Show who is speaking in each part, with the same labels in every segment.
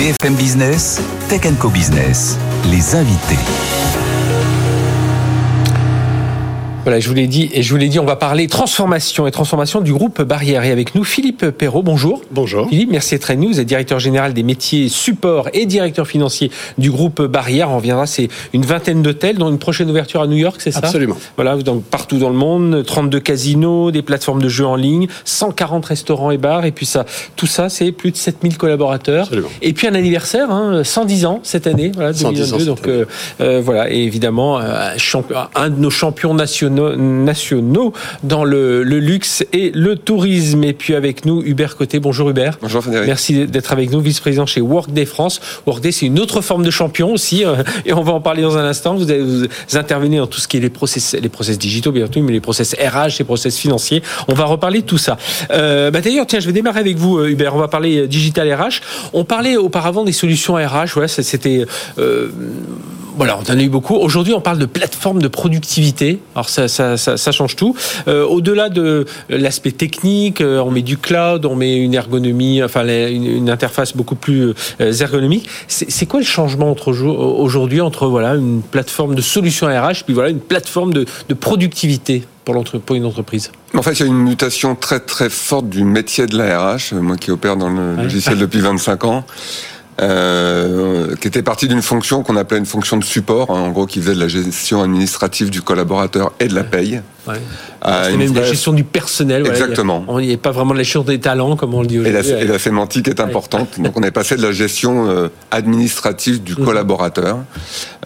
Speaker 1: BFM Business, Tech Co Business, les invités.
Speaker 2: Voilà, je vous l'ai dit, et je vous l'ai dit, on va parler transformation et transformation du groupe Barrière. Et avec nous, Philippe Perrault, bonjour.
Speaker 3: Bonjour.
Speaker 2: Philippe, merci d'être avec nous. Vous êtes directeur général des métiers support et directeur financier du groupe Barrière. On reviendra, c'est une vingtaine d'hôtels, dont une prochaine ouverture à New York, c'est ça?
Speaker 3: Absolument.
Speaker 2: Voilà, donc partout dans le monde, 32 casinos, des plateformes de jeux en ligne, 140 restaurants et bars, et puis ça, tout ça, c'est plus de 7000 collaborateurs.
Speaker 3: Absolument.
Speaker 2: Et puis un anniversaire, hein, 110 ans cette année, voilà,
Speaker 3: 110
Speaker 2: 2022.
Speaker 3: ans
Speaker 2: donc euh, euh, voilà, et évidemment, euh, un de nos champions nationaux, nationaux dans le, le luxe et le tourisme. Et puis avec nous, Hubert Côté. Bonjour Hubert.
Speaker 4: Bonjour Frédéric.
Speaker 2: Merci d'être avec nous, vice-président chez Workday France. Workday, c'est une autre forme de champion aussi, euh, et on va en parler dans un instant. Vous, avez, vous intervenez dans tout ce qui est les process, les process digitaux, bien entendu, mais les process RH, les process financiers. On va reparler de tout ça. Euh, bah D'ailleurs, tiens, je vais démarrer avec vous, euh, Hubert. On va parler digital RH. On parlait auparavant des solutions RH. Voilà, c'était euh, voilà, on en a eu beaucoup. Aujourd'hui, on parle de plateforme de productivité. Alors ça, ça, ça, ça change tout. Euh, Au-delà de l'aspect technique, euh, on met du cloud, on met une ergonomie, enfin une, interface beaucoup plus euh, ergonomique. C'est quoi le changement entre aujourd- aujourd'hui entre voilà une plateforme de solution RH puis voilà une plateforme de, de productivité pour, pour une entreprise?
Speaker 4: En fait, il y a une mutation très très forte du métier de la RH, moi qui opère dans le
Speaker 2: Ouais.
Speaker 4: logiciel depuis 25 ans, euh, qui était partie d'une fonction qu'on appelait une fonction de support, hein, en gros qui faisait de la gestion administrative du collaborateur et de la paye.
Speaker 2: Ouais.
Speaker 4: une
Speaker 2: même la
Speaker 4: vraie-
Speaker 2: gestion du personnel. voilà.
Speaker 4: Exactement.
Speaker 2: Il n'y a pas vraiment de la gestion des talents comme on le dit
Speaker 4: Et
Speaker 2: aujourd'hui.
Speaker 4: la, et la sémantique est importante. Donc on est passé de la gestion euh, administrative du
Speaker 2: Mhm.
Speaker 4: collaborateur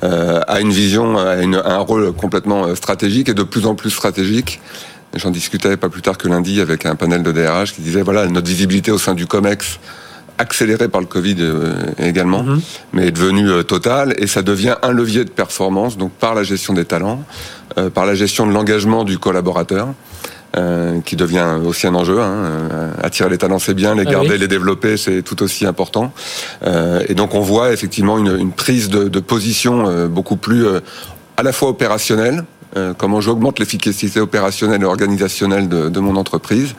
Speaker 4: euh, à une vision, à, une- à un rôle complètement euh, stratégique et de plus en plus stratégique. J'en discutais pas plus tard que lundi avec un panel de DRH qui disait voilà notre visibilité au sein du Comex accélérée par le Covid euh, également,
Speaker 2: Mhm.
Speaker 4: mais est devenue euh, totale et ça devient un levier de performance donc par la gestion des talents, euh, par la gestion de l'engagement du collaborateur. euh, qui devient aussi un enjeu. Hein. Attirer les talents, c'est bien, les
Speaker 2: Ah
Speaker 4: garder,
Speaker 2: oui.
Speaker 4: les développer, c'est tout aussi important. Euh, et donc on voit effectivement une, une prise de, de position beaucoup plus à la fois opérationnelle, comment j'augmente l'efficacité opérationnelle et organisationnelle de, de mon entreprise,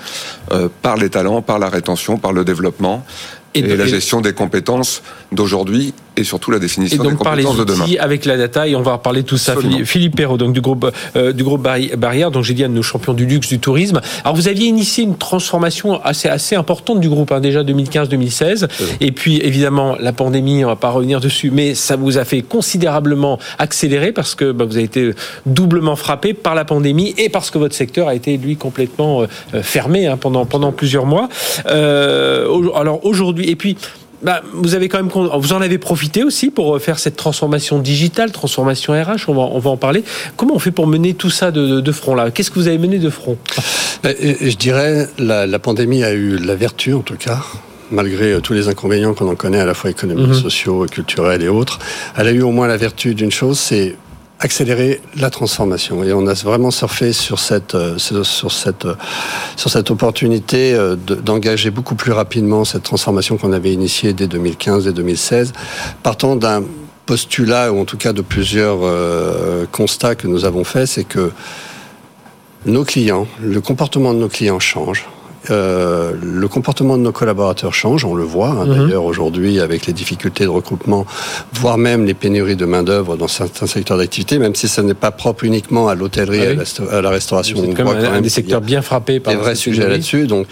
Speaker 4: euh, par les talents, par la rétention, par le développement,
Speaker 2: Et
Speaker 4: et, la
Speaker 2: et-
Speaker 4: gestion des compétences d'aujourd'hui et surtout la
Speaker 2: Et
Speaker 4: définition des
Speaker 2: donc par les
Speaker 4: compétences de demain.
Speaker 2: avec la data et on va en parler de tout ça.
Speaker 4: Absolument.
Speaker 2: Philippe, Perrault, donc du groupe euh, du groupe Barri- Barrière, donc j'ai dit un de nos champions du luxe du tourisme. Alors vous aviez initié une transformation assez assez importante du groupe hein, déjà 2015-2016 et puis évidemment la pandémie, on va pas revenir dessus, mais ça vous a fait considérablement accélérer parce que bah, vous avez été doublement frappé par la pandémie et parce que votre secteur a été lui complètement euh, euh, fermé hein, pendant pendant plusieurs mois. Euh, alors aujourd'hui et puis bah, vous avez quand même, vous en avez profité aussi pour euh, faire cette transformation digitale, transformation RH. On va, on va en parler. Comment on fait pour mener tout ça de, de- front là? Qu'est-ce que vous avez mené de front?
Speaker 3: Et- et Je dirais, la, la pandémie a eu la vertu, en tout cas, malgré euh, tous les inconvénients qu'on en connaît, à la fois économiques,
Speaker 2: Mhm.
Speaker 3: sociaux, culturels et autres. Elle a eu au moins la vertu d'une chose, c'est accélérer la transformation. Et on a vraiment surfé sur cette, euh, sur cette, euh, sur cette opportunité euh, de- d'engager beaucoup plus rapidement cette transformation qu'on avait initiée dès 2015 et 2016, partant d'un postulat, ou en tout cas de plusieurs constats que nous avons faits, c'est que nos clients, le comportement de nos clients change. Euh, le comportement de nos collaborateurs change, on le voit hein,
Speaker 2: Mhm.
Speaker 3: d'ailleurs aujourd'hui avec les difficultés de recrutement, voire même les pénuries de main-d'œuvre dans certains secteurs d'activité, même si ce n'est pas propre uniquement à l'hôtellerie
Speaker 2: Ah
Speaker 3: et
Speaker 2: oui.
Speaker 3: à la resta- à la restauration.
Speaker 2: C'est quand
Speaker 3: voit
Speaker 2: même
Speaker 3: quand
Speaker 2: un, des secteurs bien frappés par
Speaker 3: des vrais sujets là-dessus. Donc,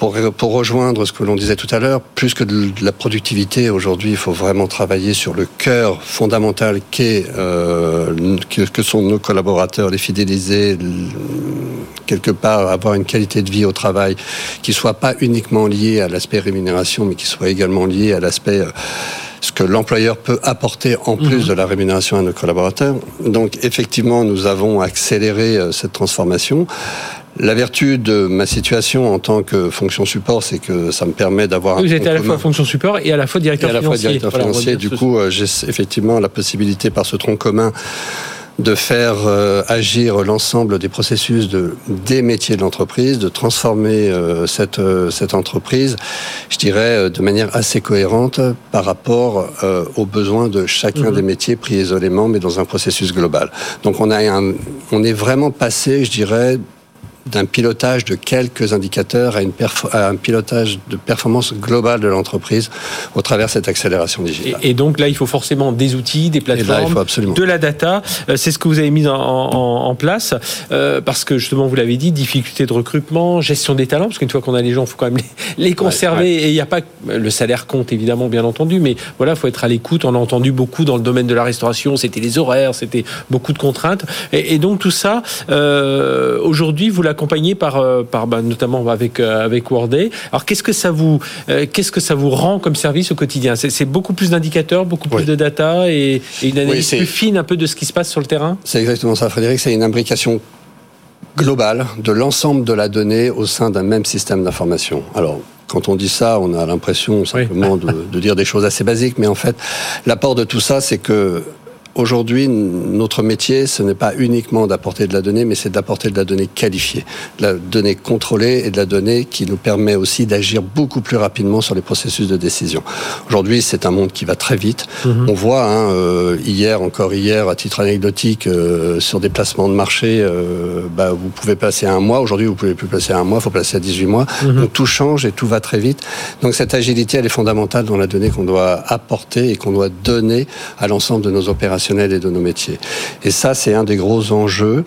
Speaker 3: pour, pour rejoindre ce que l'on disait tout à l'heure, plus que de la productivité, aujourd'hui, il faut vraiment travailler sur le cœur fondamental qu'est, euh, que, que sont nos collaborateurs, les fidéliser, quelque part avoir une qualité de vie au travail qui soit pas uniquement liée à l'aspect rémunération, mais qui soit également liée à l'aspect euh, ce que l'employeur peut apporter en plus de la rémunération à nos collaborateurs. Donc effectivement, nous avons accéléré euh, cette transformation. La vertu de ma situation en tant que fonction support, c'est que ça me permet d'avoir un
Speaker 2: Vous êtes à la fois fonction support et à la fois
Speaker 3: et
Speaker 2: directeur
Speaker 3: à la fois
Speaker 2: financier.
Speaker 3: directeur
Speaker 2: Voilà, on va
Speaker 3: financier. Du coup, euh, j'ai effectivement la possibilité par ce tronc commun de faire euh, agir l'ensemble des processus de, des métiers de l'entreprise, de transformer euh, cette, euh, cette entreprise, je dirais, de manière assez cohérente par rapport aux besoins de chacun
Speaker 2: Mhm.
Speaker 3: des métiers pris isolément, mais dans un processus global. Donc on, a un, on est vraiment passé, je dirais, d'un pilotage de quelques indicateurs à, une à, un pilotage de performance globale de l'entreprise au travers de cette accélération digitale.
Speaker 2: Et, donc là, il faut forcément des outils, des plateformes, de la data. Euh, c'est ce que vous avez mis en, en, place euh, parce que justement, vous l'avez dit, difficulté de recrutement, gestion des talents, parce qu'une fois qu'on a les gens, il faut quand même les, les conserver. Et il n'y a pas le salaire compte évidemment, bien entendu, mais voilà, il faut être à l'écoute. On a entendu beaucoup dans le domaine de la restauration, c'était les horaires, c'était beaucoup de contraintes. Et, et donc tout ça, euh, aujourd'hui, vous l'accompagnez par, euh, par bah, notamment avec euh, avec Worday. Alors qu'est-ce que ça vous euh, qu'est-ce que ça vous rend comme service au quotidien? C'est beaucoup plus d'indicateurs, beaucoup plus de data et, et une analyse plus fine un peu de ce qui se passe sur le terrain?
Speaker 3: C'est exactement ça, Frédéric. C'est une imbrication globale de l'ensemble de la donnée au sein d'un même système d'information. Alors, quand on dit ça, on a l'impression simplement de, de, dire des choses assez basiques, mais en fait, l'apport de tout ça, c'est que Aujourd'hui, notre métier, ce n'est pas uniquement d'apporter de la donnée, mais c'est d'apporter de la donnée qualifiée, de la donnée contrôlée et de la donnée qui nous permet aussi d'agir beaucoup plus rapidement sur les processus de décision. Aujourd'hui, c'est un monde qui va très vite. Mhm. On voit hein, euh, hier, encore hier, à titre anecdotique, euh, sur des placements de marché, euh, bah, vous pouvez passer un mois. Aujourd'hui, vous pouvez plus passer un mois, il faut passer à 18 mois. Mhm. Donc tout change et tout va très vite. Donc cette agilité, elle est fondamentale dans la donnée qu'on doit apporter et qu'on doit donner à l'ensemble de nos opérations et de nos métiers. Et ça, c'est un des gros enjeux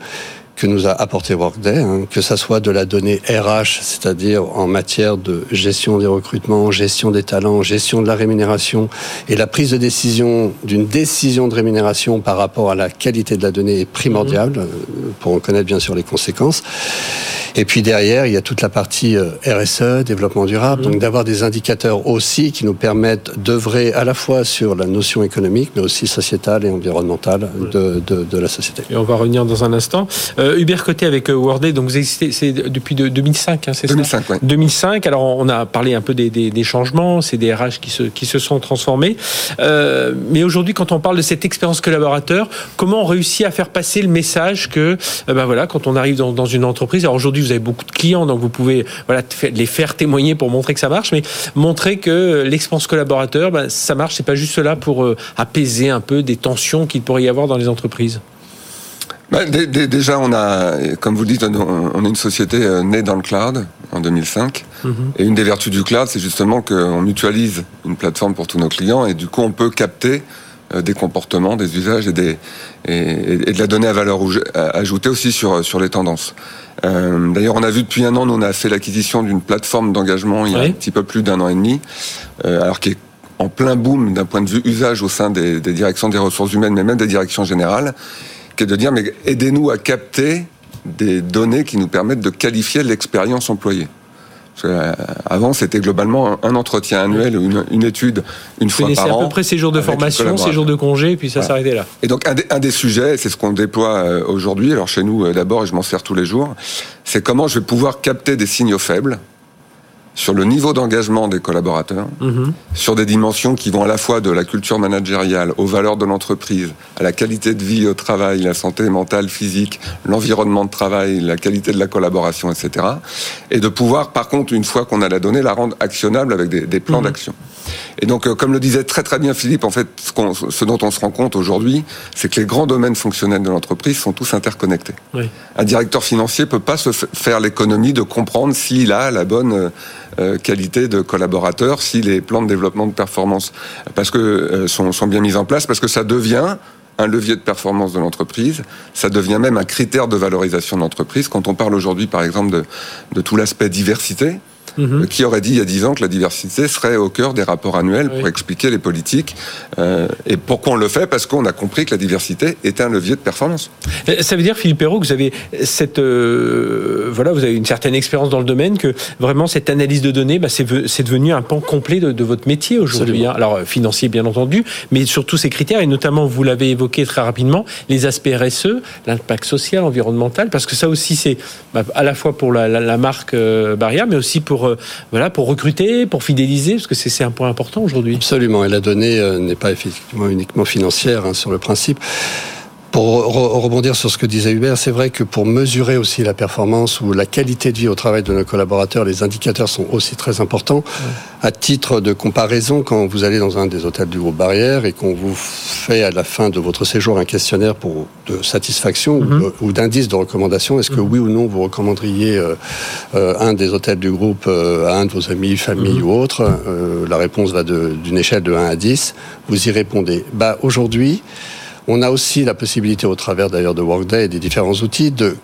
Speaker 3: que nous a apporté Workday, hein, que ça soit de la donnée RH, c'est-à-dire en matière de gestion des recrutements, gestion des talents, gestion de la rémunération et la prise de décision d'une décision de rémunération par rapport à la qualité de la donnée est primordiale mhm. euh, pour en connaître bien sûr les conséquences. Et puis derrière, il y a toute la partie euh, RSE, développement durable, mhm. donc d'avoir des indicateurs aussi qui nous permettent d'œuvrer à la fois sur la notion économique, mais aussi sociétale et environnementale de, de, de la société.
Speaker 2: Et on va revenir dans un instant. Euh, Hubert Côté avec euh, Worday, donc vous existez c'est depuis de, 2005, hein, c'est ça
Speaker 4: 2005, oui.
Speaker 2: 2005. Alors on a parlé un peu des, des, des changements, c'est des RH qui se, qui se sont transformés. Euh, mais aujourd'hui, quand on parle de cette expérience collaborateur, comment on réussit à faire passer le message que, euh, ben voilà, quand on arrive dans, dans une entreprise, alors aujourd'hui vous avez beaucoup de clients, donc vous pouvez voilà, les faire témoigner pour montrer que ça marche, mais montrer que l'expérience collaborateur, ben, ça marche, c'est pas juste là pour euh, apaiser un peu des tensions qu'il pourrait y avoir dans les entreprises.
Speaker 4: Ben, déjà, on a, comme vous le dites, on est une société euh, née dans le cloud en 2005. Mm-hmm. Et une des vertus du cloud, c'est justement qu'on mutualise une plateforme pour tous nos clients et du coup, on peut capter euh, des comportements, des usages et, des, et, de la donnée à valeur ajoutée aussi sur, sur les tendances. Euh, D'ailleurs, on a vu depuis un an, nous, on a fait l'acquisition d'une plateforme d'engagement il y a un petit peu plus d'un an et demi, euh, alors qui est en plein boom d'un point de vue usage au sein des, des, directions des ressources humaines, mais même des directions générales, qui est de dire, mais aidez-nous à capter des données qui nous permettent de qualifier l'expérience employée. Euh, avant, c'était globalement un entretien annuel ou une, une, étude une fois par
Speaker 2: an. à peu près ces jours de formation, ces jours de congé, et puis ça s'arrêtait là.
Speaker 4: Et donc, un des, un des sujets, c'est ce qu'on déploie euh, aujourd'hui, alors chez nous euh, d'abord, et je m'en sers tous les jours, c'est comment je vais pouvoir capter des signaux faibles sur le niveau d'engagement des collaborateurs, mhm. sur des dimensions qui vont à la fois de la culture managériale aux valeurs de l'entreprise, à la qualité de vie au travail, la santé mentale, physique, l'environnement de travail, la qualité de la collaboration, etc. Et de pouvoir, par contre, une fois qu'on a la donnée, la rendre actionnable avec des, des plans mhm. d'action. Et donc, euh, comme le disait très très bien Philippe, en fait, ce, ce dont on se rend compte aujourd'hui, c'est que les grands domaines fonctionnels de l'entreprise sont tous interconnectés. Oui. Un directeur financier peut pas se faire l'économie de comprendre s'il a la bonne euh, euh, qualité de collaborateur si les plans de développement de performance parce que euh, sont, sont bien mis en place, parce que ça devient un levier de performance de l'entreprise, ça devient même un critère de valorisation de l'entreprise. Quand on parle aujourd'hui, par exemple, de, de tout l'aspect diversité, Mhm. Qui aurait dit il y a dix ans que la diversité serait au cœur des rapports annuels pour expliquer les politiques euh, Et pourquoi on le fait? Parce qu'on a compris que la diversité était un levier de performance.
Speaker 2: Euh, ça veut dire, Philippe Perrault, que vous avez cette euh, voilà, vous avez une certaine expérience dans le domaine, que vraiment cette analyse de données, bah, c'est devenu un pan complet de, de votre métier aujourd'hui. Hein. Alors financier bien entendu, mais surtout ces critères et notamment vous l'avez évoqué très rapidement, les aspects RSE, l'impact social, environnemental, parce que ça aussi c'est bah, à la fois pour la, la, la marque euh, Baria, mais aussi pour euh, voilà, pour recruter, pour fidéliser, parce que c'est un point important aujourd'hui.
Speaker 3: Absolument, et la donnée euh, n'est pas effectivement uniquement financière hein, sur le principe. Pour rebondir sur ce que disait Hubert, c'est vrai que pour mesurer aussi la performance ou la qualité de vie au travail de nos collaborateurs, les indicateurs sont aussi très importants. À titre de comparaison, quand vous allez dans un des hôtels du groupe Barrière et qu'on vous fait à la fin de votre séjour un questionnaire pour de satisfaction ou mhm. d'indice de recommandation, est-ce que mhm. oui ou non vous recommanderiez euh, euh, un des hôtels du groupe euh, à un de vos amis, famille mhm. ou autre? La réponse va d'une échelle de 1 à 10. Vous y répondez. Bah aujourd'hui. On a aussi la possibilité, au travers d'ailleurs de Workday et des différents outils, de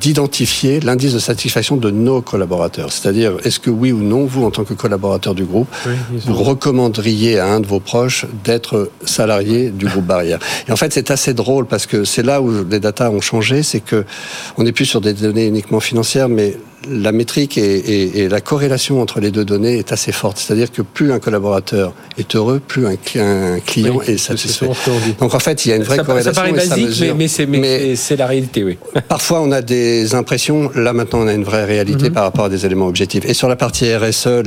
Speaker 3: d'identifier l'indice de satisfaction de nos collaborateurs. C'est-à-dire, est-ce que oui ou non, vous, en tant que collaborateur du groupe, vous recommanderiez à un de vos proches d'être salarié du groupe Barrière? Et en fait, c'est assez drôle parce que c'est là où les datas ont changé, c'est que on n'est plus sur des données uniquement financières, mais la métrique et, la corrélation entre les deux données est assez forte. C'est-à-dire que plus un collaborateur est heureux, plus un, client est satisfait. Donc en fait, il y a une vraie corrélation.
Speaker 2: Ça paraît basique, mais, c'est la réalité, oui.
Speaker 3: Parfois, on a des impressions. Là, maintenant, on a une vraie réalité mhm. par rapport à des éléments objectifs. Et sur la partie RSE,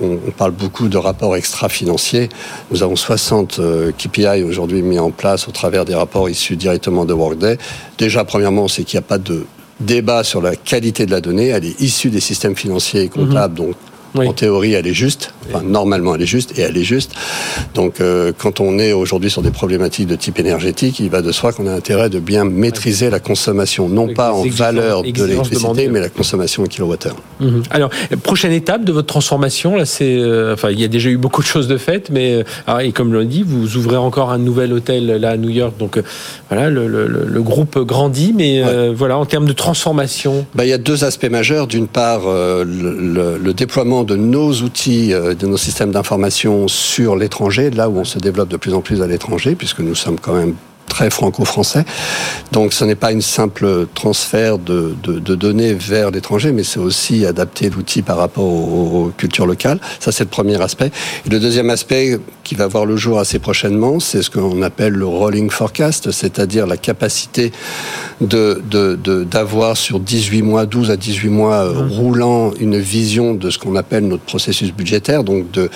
Speaker 3: on, parle beaucoup de rapports extra-financiers. Nous avons 60 euh, KPI aujourd'hui mis en place au travers des rapports issus directement de Workday. Déjà, premièrement, c'est qu'il n'y a pas de débat sur la qualité de la donnée. Elle est issue des systèmes financiers et comptables, mhm. donc en théorie, elle est juste. Enfin, normalement, elle est juste et elle est juste. Donc, euh, quand on est aujourd'hui sur des problématiques de type énergétique, il va de soi qu'on a intérêt de bien maîtriser la consommation, non pas en valeur de l'électricité, mais la consommation en kilowattheure.
Speaker 2: Mhm. Alors, prochaine étape de votre transformation, là, c'est, euh, enfin, il y a déjà eu beaucoup de choses de faites, mais euh, et comme l'on dit, vous ouvrez encore un nouvel hôtel là à New York. Donc, voilà, le, le, le, groupe grandit, mais voilà, en termes de transformation.
Speaker 3: Bah, il y a deux aspects majeurs. D'une part, le déploiement de nos outils, euh, de nos systèmes d'information sur l'étranger, là où on se développe de plus en plus à l'étranger, puisque nous sommes quand même très franco-français. Donc ce n'est pas une simple transfert de, données vers l'étranger, mais c'est aussi adapter l'outil par rapport aux, cultures locales. Ça, c'est le premier aspect. Et le deuxième aspect qui va voir le jour assez prochainement, c'est ce qu'on appelle le rolling forecast, c'est-à-dire la capacité de, d'avoir sur 18 mois, 12 à 18 mois euh, mmh. roulant une vision de ce qu'on appelle notre processus budgétaire, donc de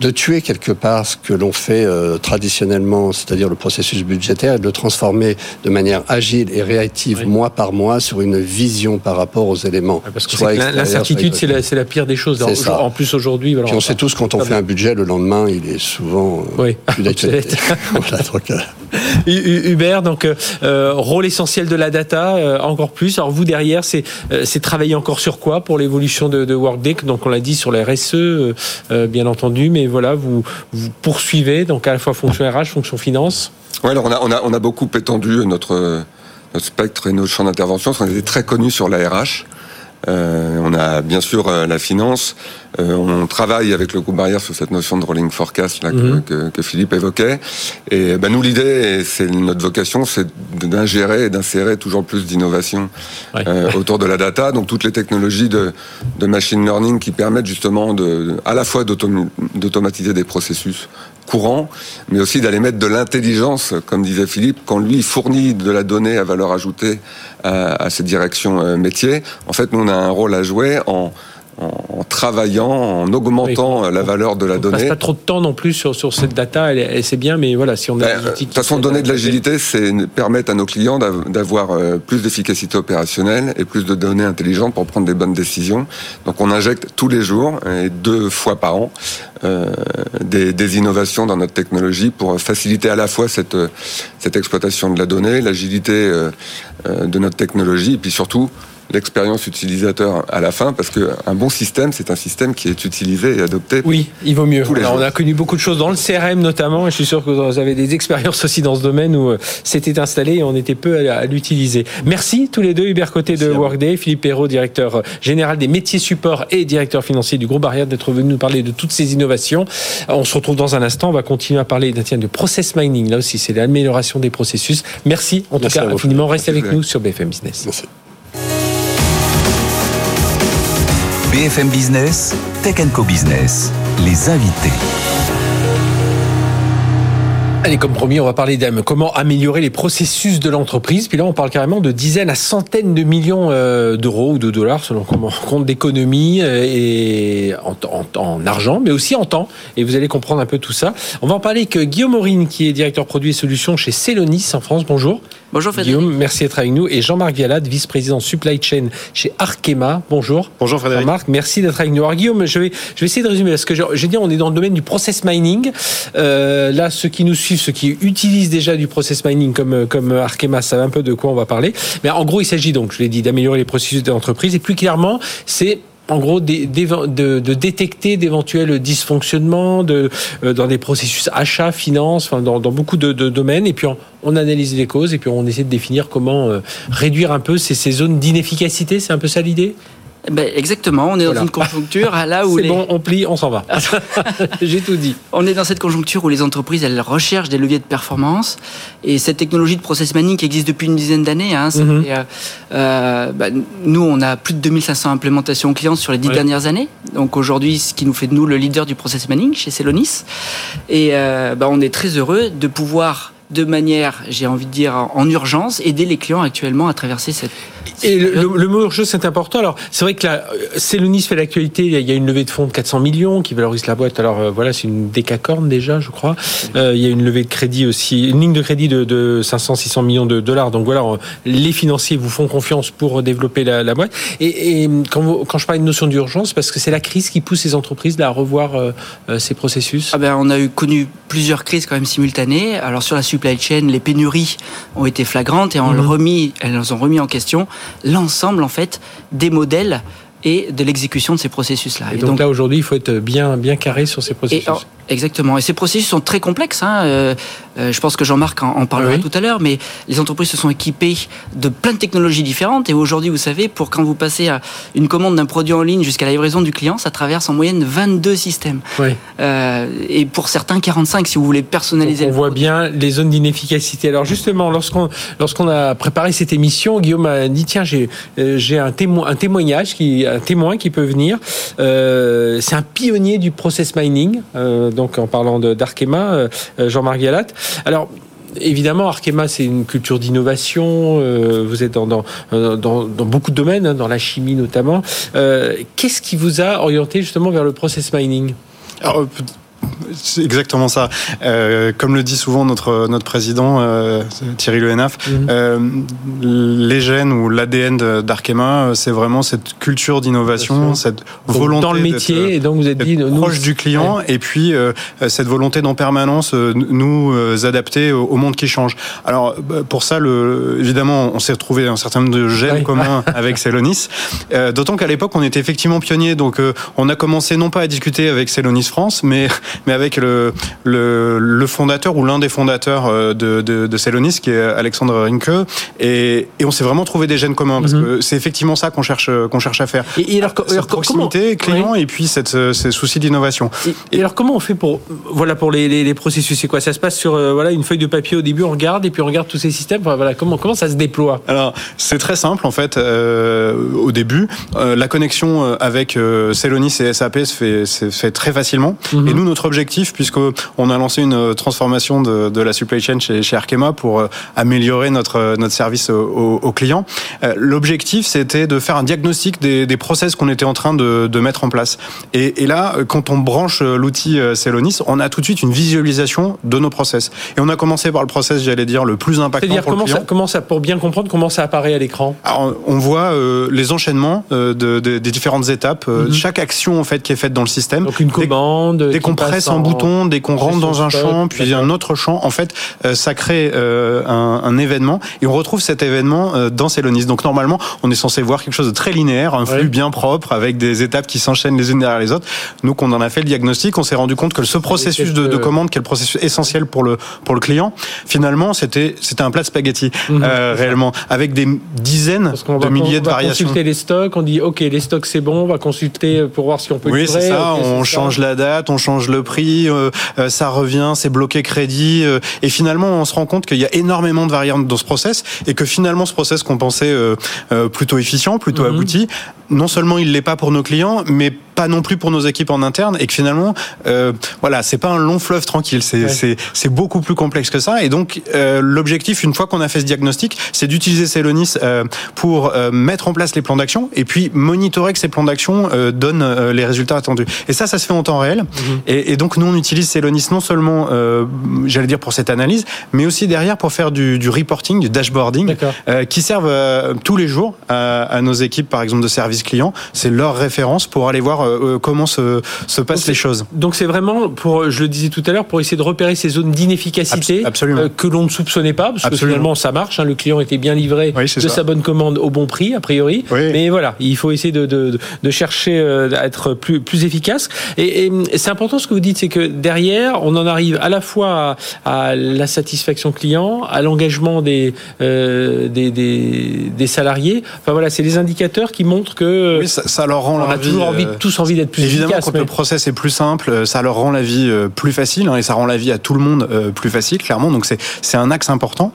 Speaker 3: de tuer quelque part ce que l'on fait euh, traditionnellement, c'est-à-dire le processus budgétaire, et de le transformer de manière agile et réactive mois par mois sur une vision par rapport aux éléments.
Speaker 2: parce que l'incertitude, c'est la, la, pire des choses. En, en, plus aujourd'hui,
Speaker 3: on sait tous quand on fait un budget, le lendemain, il est souvent euh, oui. plus d'actualité.
Speaker 2: Hubert, donc euh, rôle essentiel de la data, encore plus. Alors vous derrière, c'est travailler encore sur quoi pour l'évolution de, de Workday? Donc on l'a dit sur les RSE, bien entendu, mais voilà, vous, vous poursuivez, donc à la fois fonction RH, fonction finance
Speaker 4: Oui, alors on a, on, a, on a beaucoup étendu notre, notre spectre et nos champs d'intervention, qu'on était très connus sur la RH. Euh, on a bien sûr euh, la finance. Euh, on travaille avec le groupe Barrière sur cette notion de rolling forecast là, mhm. que, que, Philippe évoquait. Et ben, nous, l'idée, c'est notre vocation, c'est d'ingérer et d'insérer toujours plus d'innovation autour de la data. Donc toutes les technologies de, de machine learning qui permettent justement de, à la fois d'automatiser des processus courants, mais aussi d'aller mettre de l'intelligence, comme disait Philippe, quand lui fournit de la donnée à valeur ajoutée à, à cette direction métier. En fait, nous, on a un rôle à jouer en en, travaillant, en augmentant la valeur de la donnée. On passe
Speaker 2: pas trop de temps non plus sur, sur cette data, et c'est bien, mais voilà, si on a
Speaker 4: ben, De toute façon, donner de l'agilité, c'est permettre à nos clients d'avoir euh, plus d'efficacité opérationnelle et plus de données intelligentes pour prendre des bonnes décisions. Donc on injecte tous les jours, et deux fois par an, euh, des, des, innovations dans notre technologie pour faciliter à la fois cette, cette exploitation de la donnée, l'agilité euh, de notre technologie, et puis surtout l'expérience utilisateur à la fin, parce qu'un bon système, c'est un système qui est utilisé et adopté.
Speaker 2: Oui, il vaut mieux. on a connu beaucoup de choses dans le CRM notamment, et je suis sûr que vous avez des expériences aussi dans ce domaine où euh, c'était installé et on était peu à, l'utiliser. Merci tous les deux, Hubert Côté de Workday, Philippe Perrault, directeur euh, général des métiers support et directeur financier du groupe Barrière, d'être venu nous parler de toutes ces innovations. On se retrouve dans un instant, on va continuer à parler de process mining, là aussi c'est l'amélioration des processus. Merci en tout cas infiniment, restez avec nous sur BFM Business. Merci.
Speaker 1: BFM Business, Tech Co Business, les invités.
Speaker 2: Allez, comme promis, on va parler d'AM. Comment améliorer les processus de l'entreprise? Puis là, on parle carrément de dizaines à centaines de millions euh, d'euros ou de dollars, selon comment on compte d'économie euh, et en, en, en, argent, mais aussi en temps. Et vous allez comprendre un peu tout ça. On va en parler avec Guillaume Aurine, qui est directeur produit et solutions chez Celonis en France. Bonjour.
Speaker 5: Bonjour Frédéric.
Speaker 2: Guillaume, merci d'être avec nous. Et Jean-Marc Vialade, vice-président supply chain chez Arkema. Bonjour.
Speaker 6: Bonjour Frédéric.
Speaker 2: Jean-Marc, merci d'être avec nous. Alors Guillaume, je vais, je vais essayer de résumer. Parce que j'ai dit, on est dans le domaine du process mining. Euh, là, ceux qui nous suivent, ceux qui utilisent déjà du process mining comme, comme Arkema savent un peu de quoi on va parler. Mais en gros, il s'agit donc, je l'ai dit, d'améliorer les processus de l'entreprise. Et plus clairement, c'est en gros de, détecter d'éventuels dysfonctionnements euh, dans des processus achats, finances, enfin, dans, beaucoup de, domaines. Et puis on, analyse les causes et puis on essaie de définir comment euh, réduire un peu ces zones d'inefficacité. C'est un peu ça l'idée?
Speaker 5: Ben exactement, on est dans une conjoncture là où
Speaker 2: c'est
Speaker 5: les...
Speaker 2: bon, on plie, on s'en va. J'ai tout dit.
Speaker 5: On est dans cette conjoncture où les entreprises elles recherchent des leviers de performance et cette technologie de process mining qui existe depuis une dizaine d'années. Hein, mm -hmm. euh, bah, nous, on a plus de 2500 implémentations clients sur les dix ouais. dernières années. Donc aujourd'hui, ce qui nous fait de nous le leader du process mining chez Celonis. Et euh, bah, on est très heureux de pouvoir de manière, j'ai envie de dire, en urgence, aider les clients actuellement à traverser cette.
Speaker 2: Et le, le, le mot urgence, c'est important. Alors, c'est vrai que là, Celonis fait l'actualité. Il y a une levée de fonds de 400 millions qui valorise la boîte. Alors, euh, voilà, c'est une décacorne déjà, je crois. Euh, il y a une levée de crédit aussi, une ligne de crédit de, de 500, 600 millions de dollars. Donc voilà, les financiers vous font confiance pour développer la, la boîte. Et, et quand, vous, quand, je parle de notion d'urgence, parce que c'est la crise qui pousse les entreprises là, à revoir euh, ces processus.
Speaker 5: Ah ben, on a eu connu plusieurs crises quand même simultanées. Alors, sur la supply chain, les pénuries ont été flagrantes et mmh. remis, elles ont remis en question l'ensemble en fait des modèles et de l'exécution de ces processus-là.
Speaker 2: Et, et, donc, donc là aujourd'hui, il faut être bien bien carré sur ces processus.
Speaker 5: Et, alors, exactement. Et ces processus sont très complexes. Hein. Euh, euh, je pense que Jean-Marc en, en, parlera oui. tout à l'heure, mais les entreprises se sont équipées de plein de technologies différentes. Et aujourd'hui, vous savez, pour quand vous passez à une commande d'un produit en ligne jusqu'à la livraison du client, ça traverse en moyenne 22 systèmes.
Speaker 2: Oui.
Speaker 5: Euh, et pour certains, 45 si vous voulez personnaliser.
Speaker 2: On voit bien les zones d'inefficacité. Alors justement, lorsqu'on lorsqu'on a préparé cette émission, Guillaume a dit tiens, j'ai euh, j'ai un témoin un témoignage qui un témoin qui peut venir. C'est un pionnier du process mining. Donc en parlant d'Arkema, euh, Jean-Marc Galat. Alors évidemment, Arkema, c'est une culture d'innovation. Euh, vous êtes dans, beaucoup de domaines, hein, dans la chimie notamment. Euh, Qu'est-ce qui vous a orienté justement vers le process mining?
Speaker 6: C'est exactement ça. Euh, comme le dit souvent notre notre président euh, Thierry Le Henaf, mm -hmm. euh, les gènes ou l'ADN d'Arkema, c'est vraiment cette culture d'innovation, cette
Speaker 2: donc,
Speaker 6: volonté
Speaker 2: dans le métier. Et donc vous êtes dit
Speaker 6: proche nous, du client, ouais. et puis euh, cette volonté d'en permanence euh, nous adapter au, monde qui change. Alors pour ça, le, évidemment, on s'est retrouvé un certain nombre de gènes communs avec Celonis. D'autant qu'à l'époque, on était effectivement pionniers. Donc on a commencé non pas à discuter avec Celonis France, mais mais avec le, le, le fondateur ou l'un des fondateurs euh, de, de, de Celonis, qui est Alexandre Rinke, et, et on s'est vraiment trouvé des gènes communs, parce mm -hmm. que c'est effectivement ça qu'on cherche, qu'on cherche à faire.
Speaker 2: Et, et alors,
Speaker 6: cette alors, proximité comment... client, et puis cette, ces soucis d'innovation.
Speaker 2: Et, et, alors, comment on fait pour, voilà, pour les, les, les processus? C'est quoi? Ça se passe sur euh, voilà, une feuille de papier au début, on regarde, et puis on regarde tous ces systèmes. Enfin, voilà, comment, comment ça se déploie?
Speaker 6: Alors, c'est très simple, en fait, euh, au début. Euh, la connexion avec euh, Celonis et SAP se fait, se fait très facilement. Mm -hmm. Et nous, notre objectif, puisqu'on a lancé une transformation de, de la supply chain chez, chez, Arkema pour euh, améliorer notre, notre service aux, aux clients. Euh, l'objectif, c'était de faire un diagnostic des, des process qu'on était en train de, de, mettre en place. Et, et, là, quand on branche l'outil euh, Celonis, on a tout de suite une visualisation de nos process. Et on a commencé par le process, j'allais dire, le plus impactant pour
Speaker 2: comment
Speaker 6: le client.
Speaker 2: Ça, comment ça, pour bien comprendre comment ça apparaît à l'écran
Speaker 6: On voit euh, les enchaînements de, de, des différentes étapes, -hmm. chaque action en fait qui est faite dans le système.
Speaker 2: Donc une commande,
Speaker 6: dès, dès qu'on presse un bouton, dès qu'on rentre dans un champ, puis un autre champ, en fait, euh, ça crée euh, un, un, événement et on retrouve cet événement euh, dans Celonis. Donc normalement, on est censé voir quelque chose de très linéaire, un flux oui. bien propre avec des étapes qui s'enchaînent les unes derrière les autres. Nous, qu'on en a fait le diagnostic, on s'est rendu compte que ce processus de, de, commande, qui est le processus essentiel pour le pour le client, finalement, c'était c'était un plat de spaghetti mmh. réellement, avec des dizaines de milliers de variations.
Speaker 2: On consulter les stocks, on dit ok, les stocks c'est bon, on va consulter pour voir si on peut.
Speaker 6: Oui, c'est ça. On change la date, on change le prix. Euh, ça revient, c'est bloqué crédit, euh, et finalement on se rend compte qu'il y a énormément de variantes dans ce process, et que finalement ce process qu'on pensait euh, plutôt efficient, plutôt mm -hmm. abouti, non seulement il l'est pas pour nos clients, mais pas non plus pour nos équipes en interne, et que finalement, euh, voilà, c'est pas un long fleuve tranquille, c'est c'est c'est beaucoup plus complexe que ça. Et donc euh, l'objectif, une fois qu'on a fait ce diagnostic, c'est d'utiliser Celonis euh, pour euh, mettre en place les plans d'action et puis monitorer que ces plans d'action euh, donnent euh, les résultats attendus. Et ça, ça se fait en temps réel.
Speaker 2: Mhm.
Speaker 6: et, et donc nous, on utilise Celonis non seulement, euh, j'allais dire pour cette analyse, mais aussi derrière pour faire du, du reporting, du dashboarding, euh, qui servent euh, tous les jours à, à nos équipes, par exemple de service client. C'est leur référence pour aller voir euh, euh, comment se, se passent
Speaker 2: Donc,
Speaker 6: les choses.
Speaker 2: Donc c'est vraiment pour, je le disais tout à l'heure, pour essayer de repérer ces zones d'inefficacité euh, que l'on ne soupçonnait pas, parce que
Speaker 6: Absolument.
Speaker 2: finalement ça marche. hein, le client était bien livré
Speaker 6: Oui,
Speaker 2: de
Speaker 6: ça.
Speaker 2: sa bonne commande au bon prix a priori.
Speaker 6: Oui.
Speaker 2: Mais voilà, il faut essayer de, de, de chercher à être plus plus efficace. Et, et c'est important ce que vous dites, c'est que derrière on en arrive à la fois à, à la satisfaction client, à l'engagement des, euh, des, des des salariés. Enfin voilà, c'est les indicateurs qui montrent que
Speaker 6: Oui, ça, ça leur rend
Speaker 2: on a toujours envie,
Speaker 6: euh,
Speaker 2: tous envie d'être plus
Speaker 6: Évidemment,
Speaker 2: efficace.
Speaker 6: quand
Speaker 2: mais-
Speaker 6: le process est plus simple, euh, ça leur rend la vie euh, plus facile hein, et ça rend la vie à tout le monde euh, plus facile, clairement. Donc c'est un axe important.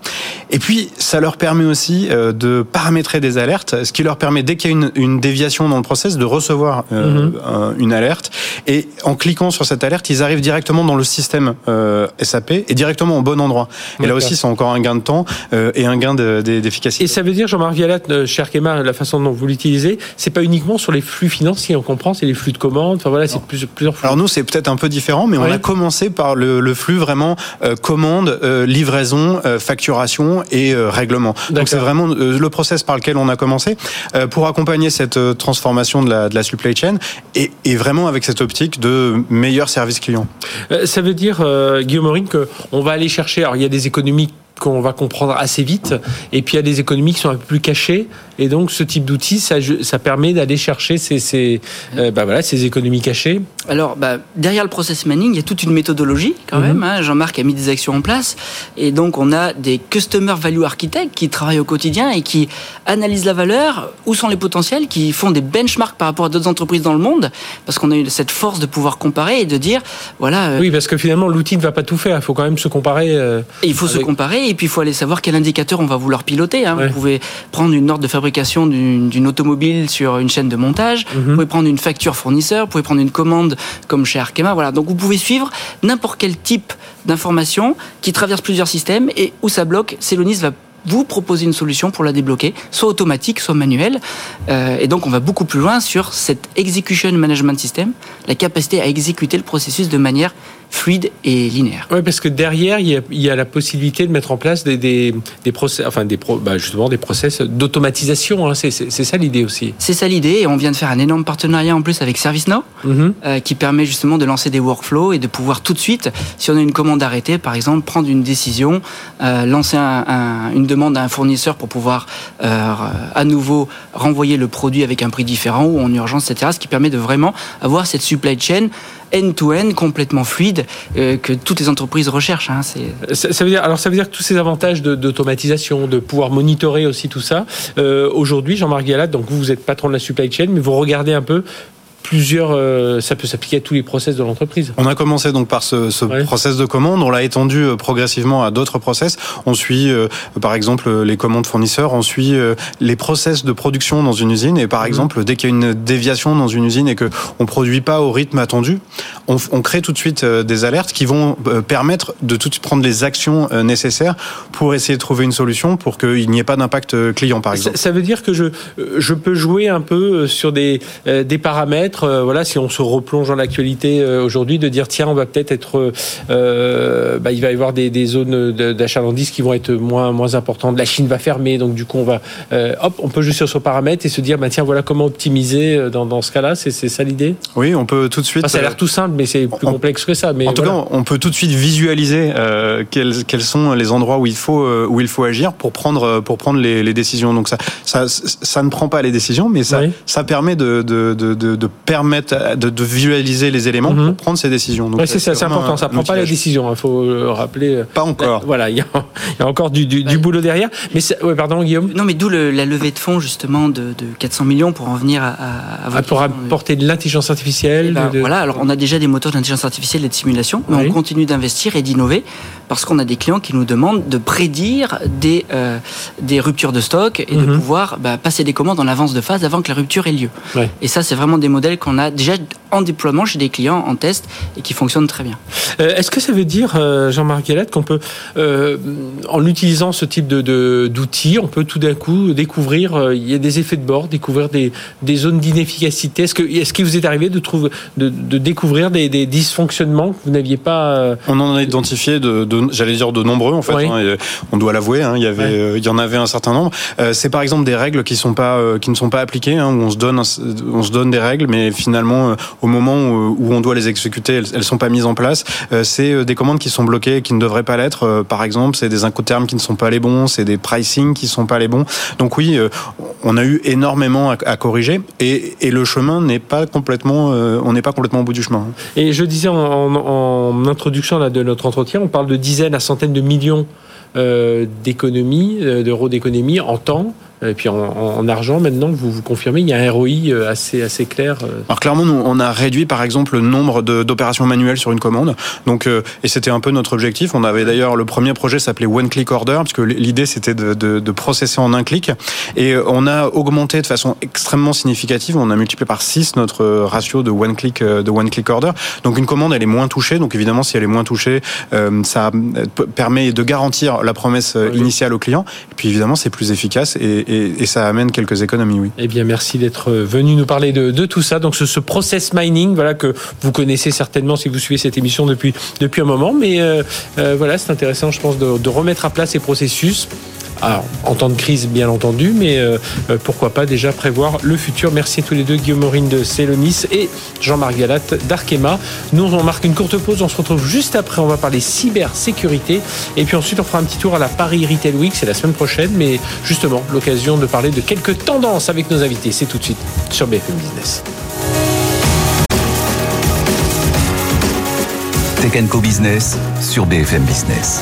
Speaker 6: Et puis ça leur permet aussi de paramétrer des alertes, ce qui leur permet dès qu'il y a une, une déviation dans le process de recevoir euh, un- une alerte. Et en cliquant sur cette alerte, ils arrivent directement dans le système euh, SAP et directement au bon endroit. Et là aussi, c'est encore un gain de temps euh, et un gain de- de- d'efficacité.
Speaker 2: Et ça veut dire, Jean-Marc Vialat, chez Arkema, la façon dont vous l'utilisez, c'est pas uniquement sur les flux financiers, on comprend, c'est les flux de commandes, enfin voilà, c'est plus- plusieurs flux.
Speaker 6: Alors nous, c'est peut-être un peu différent, mais on a commencé par le, le flux vraiment euh, commande, euh, livraison, euh, facturation et euh, règlement. Donc c'est vraiment le process par lequel on a commencé pour accompagner cette transformation de la, de la supply chain et, et vraiment avec cette optique de meilleur service client.
Speaker 2: Ça veut dire, Guillaume Aurine, qu'on va aller chercher, alors il y a des économies qu'on va comprendre assez vite, et puis il y a des économies qui sont un peu plus cachées, et donc ce type d'outil, ça, ça permet d'aller chercher ces, ces, euh, bah voilà, ces économies cachées.
Speaker 5: Alors, bah, derrière le process mining, il y a toute une méthodologie quand
Speaker 2: Mhm.
Speaker 5: même. hein. Jean-Marc a mis des actions en place. Et donc, on a des Customer Value Architects qui travaillent au quotidien et qui analysent la valeur, où sont les potentiels, qui font des benchmarks par rapport à d'autres entreprises dans le monde. Parce qu'on a eu cette force de pouvoir comparer et de dire, voilà, euh,
Speaker 2: Oui, parce que finalement, l'outil ne va pas tout faire, il faut quand même se comparer. euh,
Speaker 5: il faut se comparer et puis il faut aller savoir quel indicateur on va vouloir piloter. hein.
Speaker 2: Ouais.
Speaker 5: Vous pouvez prendre une ordre de fabrication d'une automobile sur une chaîne de montage.
Speaker 2: Mhm.
Speaker 5: Vous pouvez prendre une facture fournisseur. Vous pouvez prendre une commande comme chez Arkema. Voilà. Donc vous pouvez suivre n'importe quel type d'information qui traverse plusieurs systèmes et où ça bloque. Celonis va vous proposer une solution pour la débloquer, soit automatique, soit manuelle. Euh, et donc, on va beaucoup plus loin sur cette execution management system, la capacité à exécuter le processus de manière fluide et linéaire.
Speaker 2: Oui, parce que derrière, il y, a, il y a la possibilité de mettre en place des, des, des process, enfin des pro, bah justement des process d'automatisation. Hein, c'est ça l'idée aussi.
Speaker 5: C'est ça l'idée, et on vient de faire un énorme partenariat en plus avec ServiceNow,
Speaker 2: Mhm.
Speaker 5: euh, qui permet justement de lancer des workflows et de pouvoir tout de suite, si on a une commande arrêtée, par exemple, prendre une décision, euh, lancer un- un- une demande à un fournisseur pour pouvoir euh, à nouveau renvoyer le produit avec un prix différent ou en urgence, etc. Ce qui permet de vraiment avoir cette supply chain end-to-end complètement fluide euh, que toutes les entreprises recherchent. hein.
Speaker 2: Ça, veut dire, alors ça veut dire que tous ces avantages d'automatisation, de, pouvoir monitorer aussi tout ça. euh, Aujourd'hui, Jean-Marc Gallat, donc vous, vous êtes patron de la supply chain, mais vous regardez un peu plusieurs. euh, ça peut s'appliquer à tous les process de l'entreprise.
Speaker 6: On a commencé donc par ce, ce
Speaker 2: Ouais.
Speaker 6: process de commande, on l'a étendu euh, progressivement à d'autres process. On suit euh, par exemple les commandes fournisseurs, on suit euh, les process de production dans une usine et par
Speaker 2: Mhm.
Speaker 6: exemple dès qu'il y a une déviation dans une usine et que on produit pas au rythme attendu, on, crée tout de suite des alertes qui vont permettre de tout de suite prendre les actions nécessaires pour essayer de trouver une solution pour qu'il n'y ait pas d'impact client par
Speaker 2: Ça,
Speaker 6: exemple.
Speaker 2: ça veut dire que je, je peux jouer un peu sur des, des paramètres. Euh, Voilà, si on se replonge dans l'actualité euh, aujourd'hui, de dire tiens, on va peut-être être, euh, bah, il va y avoir des, des zones d'achalandise qui vont être moins moins importantes. La Chine va fermer, donc du coup on va, hop, on peut jouer sur ce paramètre et se dire bah tiens, voilà comment optimiser dans, dans ce cas-là. C'est c'est ça l'idée?
Speaker 6: Oui, on peut tout de suite.
Speaker 2: Enfin, ça a l'air tout simple, mais c'est plus complexe que ça. Mais
Speaker 6: en tout
Speaker 2: voilà.
Speaker 6: cas, on peut tout de suite visualiser euh, quels, quels sont les endroits où il faut où il faut agir pour prendre pour prendre les, les décisions. Donc ça, ça ça ne prend pas les décisions, mais ça
Speaker 2: Oui.
Speaker 6: ça permet de de, de, de, à- de, de visualiser les éléments
Speaker 2: Mhm.
Speaker 6: pour prendre ces décisions. Donc
Speaker 2: Ouais, c'est
Speaker 6: vraiment
Speaker 2: important.
Speaker 6: un
Speaker 2: Ça prend pas la
Speaker 6: outillage.
Speaker 2: décision. Il faut le rappeler.
Speaker 6: Pas encore.
Speaker 2: Voilà, il y, a, il y a encore du, du, du
Speaker 5: Ouais.
Speaker 2: boulot derrière. Mais ouais, pardon, Guillaume.
Speaker 5: Non, mais d'où le- la levée de fonds justement de, de 400 millions pour en venir à, à, à
Speaker 2: Ah,
Speaker 5: votre
Speaker 2: pour
Speaker 5: question.
Speaker 2: apporter de l'intelligence artificielle.
Speaker 5: Eh ben,
Speaker 2: de-
Speaker 5: Voilà, alors on a déjà des moteurs d'intelligence artificielle et de simulation, mais
Speaker 2: Oui.
Speaker 5: on continue d'investir et d'innover parce qu'on a des clients qui nous demandent de prédire des, euh, des ruptures de stock et de
Speaker 2: Mhm.
Speaker 5: pouvoir bah, passer des commandes en avance de phase avant que la rupture ait lieu.
Speaker 2: Ouais.
Speaker 5: Et ça, c'est vraiment des modèles qu'on a déjà en déploiement chez des clients, en test, et qui fonctionne très bien.
Speaker 2: Euh, est-ce que ça veut dire, euh, Jean-Marc Galette, qu'on peut, euh, en utilisant ce type de, d'outils, on peut tout d'un coup découvrir, il y a des effets de bord, découvrir des, des zones d'inefficacité? Est-ce que est-ce qu'il vous est arrivé de, trouver, de, de découvrir des, des, dysfonctionnements que vous n'aviez pas
Speaker 6: On en a identifié, de, de j'allais dire, de nombreux, en fait. Hein, on doit l'avouer, hein, il, y avait, il y en avait un certain nombre. c'est par exemple des règles qui, sont pas, qui ne sont pas appliquées, hein, où on se, donne, on se donne des règles, mais finalement, au moment où, on doit les exécuter, elles, elles sont pas mises en place. Euh, c'est euh, des commandes qui sont bloquées, qui ne devraient pas l'être. Euh, par exemple, c'est des incoterms qui ne sont pas les bons, c'est des pricing qui sont pas les bons. Donc oui, on a eu énormément à, corriger et, le chemin n'est pas complètement, on n'est pas complètement au bout du chemin.
Speaker 2: Et je disais en, introduction là, de notre entretien, on parle de dizaines à centaines de millions d'économies, d'euros d'économies en temps. Et puis en, argent, maintenant, vous vous confirmez, il y a un ROI euh, assez, assez clair.
Speaker 6: Euh. Alors clairement, nous, on a réduit par exemple le nombre d'opérations manuelles sur une commande. Donc, euh, et c'était un peu notre objectif. On avait d'ailleurs le premier projet s'appelait One Click Order, puisque l'idée c'était de, de, de, processer en un clic. Et on a augmenté de façon extrêmement significative. On a multiplié par 6 notre ratio de One Click de One Click Order. Donc une commande, elle est moins touchée. Donc évidemment, si elle est moins touchée, ça permet de garantir la promesse initiale au client. Et puis évidemment, c'est plus efficace et, et, ça amène quelques économies, oui.
Speaker 2: Eh bien, merci d'être venu nous parler de, tout ça. Donc, ce, ce, process mining, voilà, que vous connaissez certainement si vous suivez cette émission depuis, depuis un moment. Mais euh, euh, voilà, c'est intéressant, je pense, de remettre à plat ces processus alors, en temps de crise, bien entendu, mais euh, euh, pourquoi pas déjà prévoir le futur. Merci à tous les deux, Guillaume Maurine de Célonis et Jean-Marc Galat d'Arkema. Nous, on marque une courte pause, on se retrouve juste après, on va parler cybersécurité. Et puis ensuite, on fera un petit tour à la Paris Retail Week, c'est la semaine prochaine, mais justement, l'occasion de parler de quelques tendances avec nos invités. C'est tout de suite sur BFM Business.
Speaker 1: Tech Co Business sur BFM Business.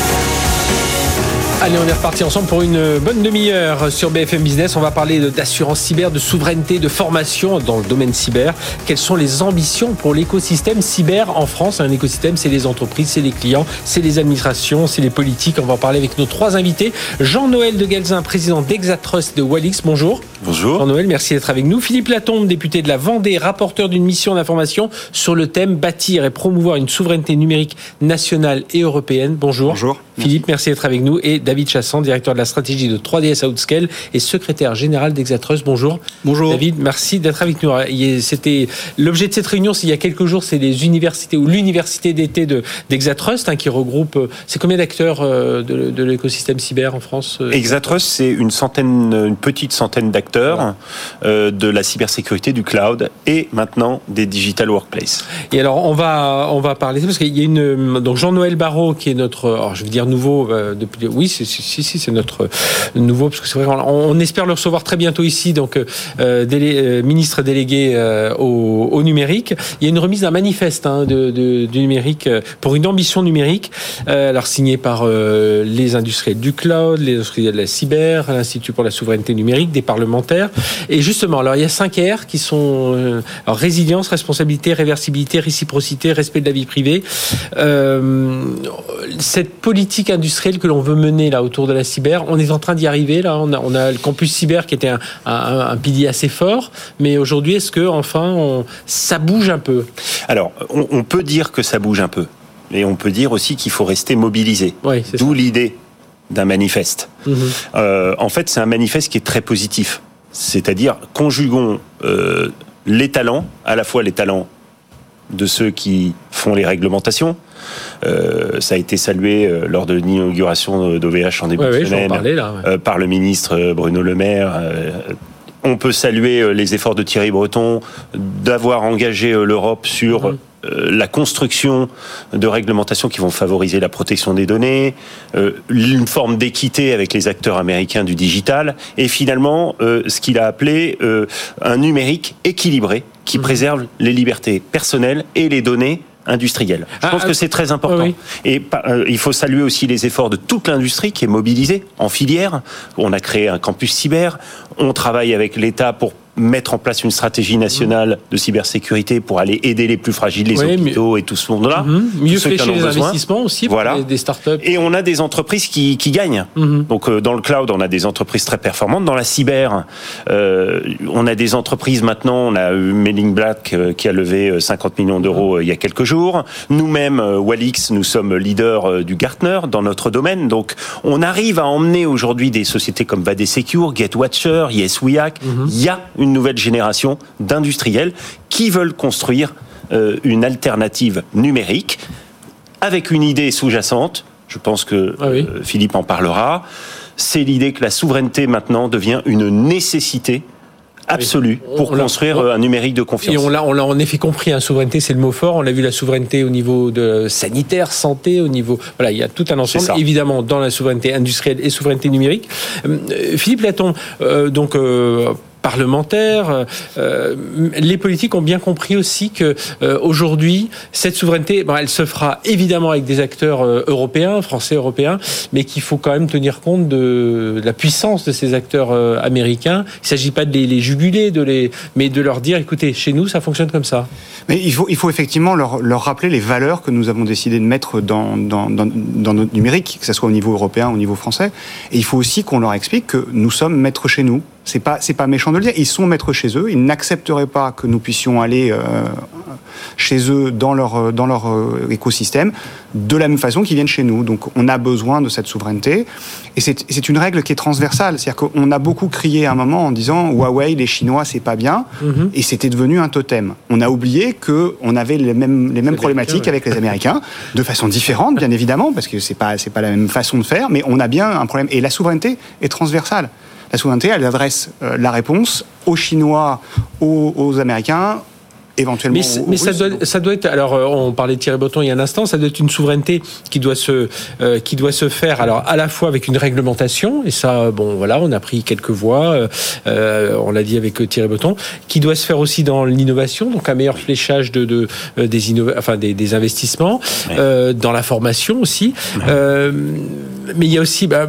Speaker 2: Allez, on est reparti ensemble pour une bonne demi-heure sur BFM Business. On va parler d'assurance cyber, de souveraineté, de formation dans le domaine cyber. Quelles sont les ambitions pour l'écosystème cyber en France? Un écosystème, c'est les entreprises, c'est les clients, c'est les administrations, c'est les politiques. On va en parler avec nos trois invités. Jean-Noël de Galzin, président d'Exatrust de Walix. Bonjour.
Speaker 7: Bonjour.
Speaker 2: Jean-Noël, merci d'être avec nous. Philippe Latombe, député de la Vendée, rapporteur d'une mission d'information sur le thème bâtir et promouvoir une souveraineté numérique nationale et européenne. Bonjour.
Speaker 7: Bonjour.
Speaker 2: Philippe, merci d'être avec nous. Et David Chassan, directeur de la stratégie de 3DS Outscale et secrétaire général d'Exatrust. Bonjour.
Speaker 7: Bonjour.
Speaker 2: David, merci d'être avec nous. C'était l'objet de cette réunion. Il y a quelques jours, c'est les universités ou l'université d'été d'Exatrust hein, qui regroupe. C'est combien d'acteurs euh, de, l'écosystème cyber en France
Speaker 7: euh Exatrust, c'est une centaine, une petite centaine d'acteurs euh, de la cybersécurité, du cloud et maintenant des digital workplace.
Speaker 2: Et alors, on va on va parler parce qu'il y a une donc Jean-Noël Barrault qui est notre, alors je veux dire nouveau depuis. Oui, si, c'est notre nouveau, parce que c'est vrai, on, espère le recevoir très bientôt ici, donc euh, euh, ministre délégué euh, au, numérique. Il y a une remise d'un manifeste hein, de, du numérique pour une ambition numérique, alors signé par les industriels du cloud, les industriels de la cyber, l'Institut pour la souveraineté numérique, des parlementaires. Et justement, alors il y a cinq R qui sont résilience, responsabilité, réversibilité, réciprocité, respect de la vie privée. cette politique industrielle que l'on veut mener là autour de la cyber. On est en train d'y arriver. Là, on a, on a, le campus cyber qui était un, un, pilier assez fort. Mais aujourd'hui, est-ce que enfin, ça bouge un peu?
Speaker 7: Alors, on, peut dire que ça bouge un peu, mais on peut dire aussi qu'il faut rester mobilisé. D'où l'idée d'un manifeste. Mhm. Euh, en fait, c'est un manifeste qui est très positif. C'est-à-dire, conjuguons euh, les talents, à la fois les talents de ceux qui font les réglementations, euh, ça a été salué euh, lors de l'inauguration d'OVH en début de semaine euh, par le ministre Bruno Le Maire. on peut saluer les efforts de Thierry Breton d'avoir engagé l'Europe sur mhm. La construction de réglementations qui vont favoriser la protection des données, une forme d'équité avec les acteurs américains du digital, et finalement ce qu'il a appelé un numérique équilibré qui mhm. préserve les libertés personnelles et les données industrielle. Je pense ah, que c'est très important. Et euh, il faut saluer aussi les efforts de toute l'industrie qui est mobilisée en filière. On a créé un campus cyber. On travaille avec l'État pour mettre en place une stratégie nationale de cybersécurité pour aller aider les plus fragiles, les hôpitaux et tout ce monde-là.
Speaker 2: Mhm. Mieux flécher les investissements aussi
Speaker 7: pour voilà.
Speaker 2: des startups.
Speaker 7: Et on a des entreprises qui, qui gagnent. Mhm. Donc euh, dans le cloud, on a des entreprises très performantes. Dans la cyber, euh, on a des entreprises maintenant. On a eu Mailing Black euh, qui a levé 50 millions d'euros il y a quelques jours. Nous-mêmes, Walix, nous sommes leaders du Gartner dans notre domaine. Donc on arrive à emmener aujourd'hui des sociétés comme Vade Secure, GetWatcher, YesWeHack. Il y a une nouvelle génération d'industriels qui veulent construire euh, une alternative numérique avec une idée sous-jacente. Je pense que ah euh, Philippe en parlera. C'est l'idée que la souveraineté maintenant devient une nécessité absolue pour construire un numérique de confiance.
Speaker 2: Et on l'a, on l'a en effet compris, hein, souveraineté, c'est le mot fort. On a vu la souveraineté au niveau de sanitaire, santé, au niveau, voilà, il y a tout un ensemble. Évidemment, dans la souveraineté industrielle et souveraineté numérique. Euh, Philippe Laton, donc parlementaires, euh, euh, les politiques ont bien compris aussi que euh, aujourd'hui cette souveraineté, elle se fera évidemment avec des acteurs européens, français, européens, mais qu'il faut quand même tenir compte de, la puissance de ces acteurs américains. Il ne s'agit pas de les, juguler, de les, mais de leur dire, écoutez, chez nous, ça fonctionne comme ça.
Speaker 8: Mais il faut, il faut effectivement leur, leur rappeler les valeurs que nous avons décidé de mettre dans, dans, dans, dans notre numérique, que ce soit au niveau européen, au niveau français. Et il faut aussi qu'on leur explique que nous sommes maîtres chez nous. C'est pas c'est pas méchant de le dire. Ils sont maîtres chez eux. Ils n'accepteraient pas que nous puissions aller euh, chez eux dans leur dans leur euh, écosystème de la même façon qu'ils viennent chez nous. Donc on a besoin de cette souveraineté et c'est une règle qui est transversale. C'est-à-dire qu'on a beaucoup crié à un moment en disant Huawei, les Chinois, c'est pas bien mhm. et c'était devenu un totem. On a oublié que on avait les mêmes les mêmes problématiques avec les Américains de façon différente, bien évidemment, parce que c'est pas c'est pas la même façon de faire, mais on a bien un problème et la souveraineté est transversale. La souveraineté, elle adresse euh, la réponse aux Chinois, aux, Américains, éventuellement.
Speaker 2: Mais, mais ça, doit, ça doit être. Alors, euh, on parlait de Thierry Breton il y a un instant. Ça doit être une souveraineté qui doit se euh, qui doit se faire. Alors, à la fois avec une réglementation et ça, bon, voilà, on a pris quelques voies. on l'a dit avec Thierry Breton, qui doit se faire aussi dans l'innovation, donc un meilleur fléchage de, de des enfin des, des investissements, dans la formation aussi. mais il y a aussi. Bah,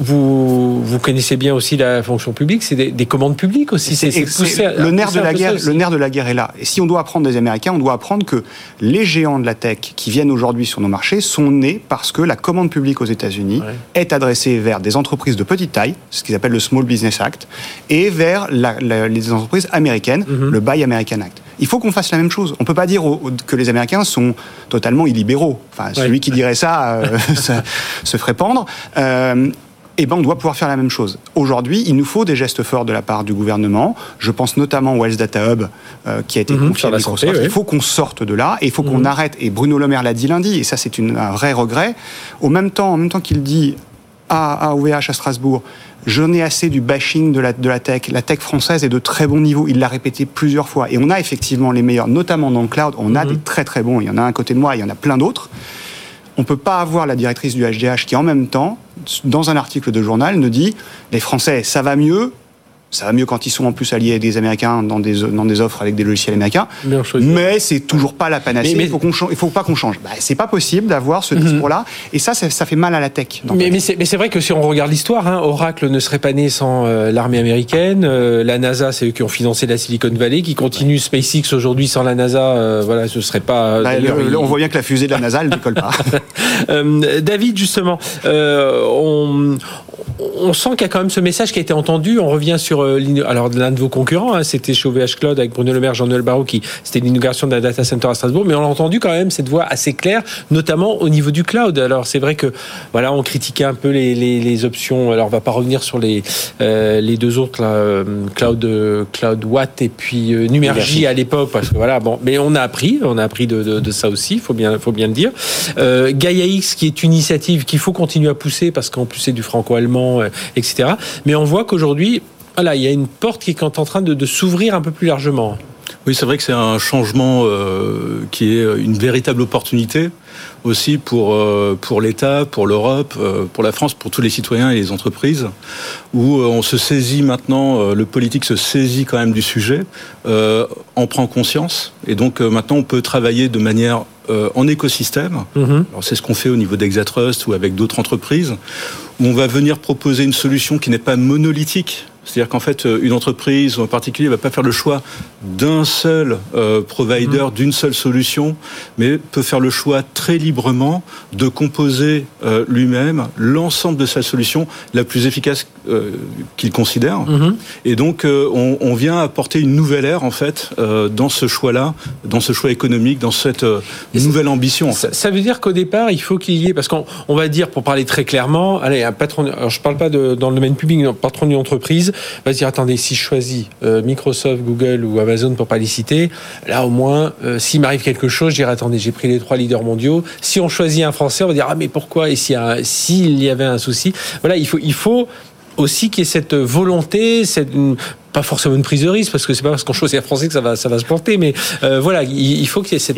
Speaker 2: vous, vous connaissez bien aussi la fonction publique, c'est des, commandes publiques aussi.
Speaker 8: C'est le nerf de la guerre. Le nerf de la guerre est là. Et si on doit apprendre des Américains, on doit apprendre que les géants de la tech qui viennent aujourd'hui sur nos marchés sont nés parce que la commande publique aux États-Unis est adressée vers des entreprises de petite taille, ce qu'ils appellent le Small Business Act, et vers les entreprises américaines, mhm. le Buy American Act. Il faut qu'on fasse la même chose. On peut pas dire que les Américains sont totalement illibéraux. Enfin, celui qui dirait ça, euh, se ferait pendre. Euh, eh ben, on doit pouvoir faire la même chose. Aujourd'hui, il nous faut des gestes forts de la part du gouvernement. Je pense notamment au Health Data Hub euh, qui a été mhm, confié à Microsoft. Il faut qu'on sorte de là et il faut qu'on mhm. arrête. Et Bruno Le Maire l'a dit lundi, et ça c'est un vrai regret. Au même temps, en même temps qu'il dit à, OVH à Strasbourg, J'en ai assez du bashing de la, de la tech. La tech française est de très bon niveau. Il l'a répété plusieurs fois. Et on a effectivement les meilleurs, notamment dans le cloud. On a mhm. des très très bons. Il y en a un à côté de moi, il y en a plein d'autres on ne peut pas avoir la directrice du HDH qui, en même temps, dans un article de journal, ne dit les Français, ça va mieux, ça va mieux quand ils sont en plus alliés avec des Américains dans des, dans des offres avec des logiciels américains. Mais c'est toujours pas la panacée. il faut qu'on il faut pas qu'on change. Bah, c'est pas possible d'avoir ce mhm. discours-là. Et ça, ça, fait mal à la tech.
Speaker 2: Mais, mais c'est vrai que si on regarde l'histoire, hein, Oracle ne serait pas né sans euh, l'armée américaine. Euh, la NASA, c'est eux qui ont financé la Silicon Valley, qui continue SpaceX aujourd'hui sans la NASA. Euh, voilà, ce serait pas.
Speaker 8: Bah, on voit bien que la fusée de la NASA, elle décolle pas.
Speaker 2: David, justement, on, on sent qu'il y a quand même ce message qui a été entendu. On revient sur euh, alors l'un de vos concurrents, hein, c'était chez OVH Cloud avec Bruno Le Maire, Jean-Noël Barrault, qui c'était l'inauguration d'un data center à Strasbourg, mais on a entendu quand même cette voix assez claire, notamment au niveau du cloud. Alors c'est vrai que voilà, on critiquait un peu les, les, options. Alors on va pas revenir sur les euh, les deux autres là, euh, cloud cloud Watt et puis Numergy à l'époque, parce que voilà, bon, mais on a appris, on a appris de, de, de ça aussi, faut bien faut bien le dire. Gaia X, qui est une initiative qu'il faut continuer à pousser parce qu'en plus c'est du franco-allemand, etc. Mais on voit qu'aujourd'hui voilà, il y a une porte qui est en train de, s'ouvrir un peu plus largement.
Speaker 9: Oui, c'est vrai que c'est un changement euh, qui est une véritable opportunité aussi pour, euh, pour l'État, pour l'Europe, euh, pour la France, pour tous les citoyens et les entreprises, où on se saisit maintenant, le politique se saisit quand même du sujet, en prend conscience, et donc maintenant on peut travailler de manière en écosystème. Mm-hmm. C'est ce qu'on fait au niveau d'Exatrust ou avec d'autres entreprises, où on va venir proposer une solution qui n'est pas monolithique, C'est-à-dire qu'en fait, une entreprise en particulier va pas faire le choix d'un seul provider, mhm. d'une seule solution, mais peut faire le choix très librement de composer lui-même l'ensemble de sa solution la plus efficace qu'il considère. Mhm. Et donc, on, on, vient apporter une nouvelle ère en fait dans ce choix-là, dans ce choix économique, dans cette nouvelle ambition.
Speaker 2: Ça, veut dire qu'au départ, il faut qu'il y ait, parce qu'on va dire, pour parler très clairement, allez, un patron, alors je parle pas de, dans le domaine public, un patron d'une entreprise va se dire, attendez, si je choisis euh, Microsoft, Google ou Amazon pour pas les citer, là au moins, euh, s'il m'arrive quelque chose, je dirais, attendez, j'ai pris les trois leaders mondiaux. Si on choisit un Français, on va dire, ah mais pourquoi? Et s'il y, y avait un souci, voilà, il faut, il faut aussi qu'il y ait cette volonté, cette, pas forcément une prise de risque parce que c'est pas parce qu'on choisit un français que ça va ça va se planter mais euh, voilà il, faut qu'il y ait cette,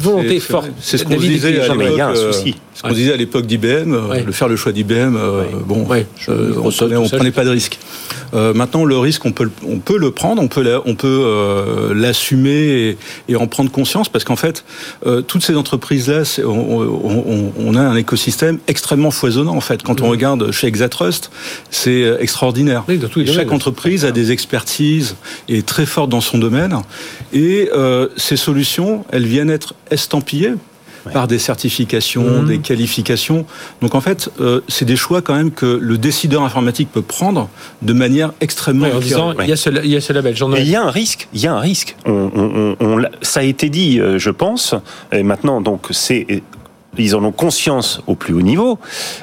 Speaker 2: volonté forte
Speaker 9: c'est ce qu'on disait à l'époque euh, ce qu'on disait à l'époque d'IBM euh, le faire le choix d'IBM bon on, on prenait pas de risque. Maintenant le risque on peut on peut le prendre on peut on peut l'assumer et, en prendre conscience parce qu'en fait toutes ces entreprises là on, on, a un écosystème extrêmement foisonnant en fait. Quand on regarde chez Exatrust c'est extraordinaire. Chaque entreprise a des expertise est très forte dans son domaine. Et euh, ces solutions, elles viennent être estampillées par des certifications, mmh. des qualifications. Donc en fait, euh, c'est des choix quand même que le décideur informatique peut prendre de manière extrêmement.
Speaker 2: en disant, il y a ce, il y a ce label.
Speaker 7: il y a un risque. Il y a un risque. On, ça a été dit, euh, je pense. Et maintenant, donc c'est ils en ont conscience au plus haut niveau.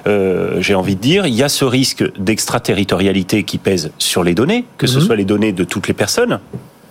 Speaker 7: Euh, J'ai envie de dire, il y a ce risque d'extraterritorialité qui pèse sur les données, que ce mhm. soit les données de toutes les personnes,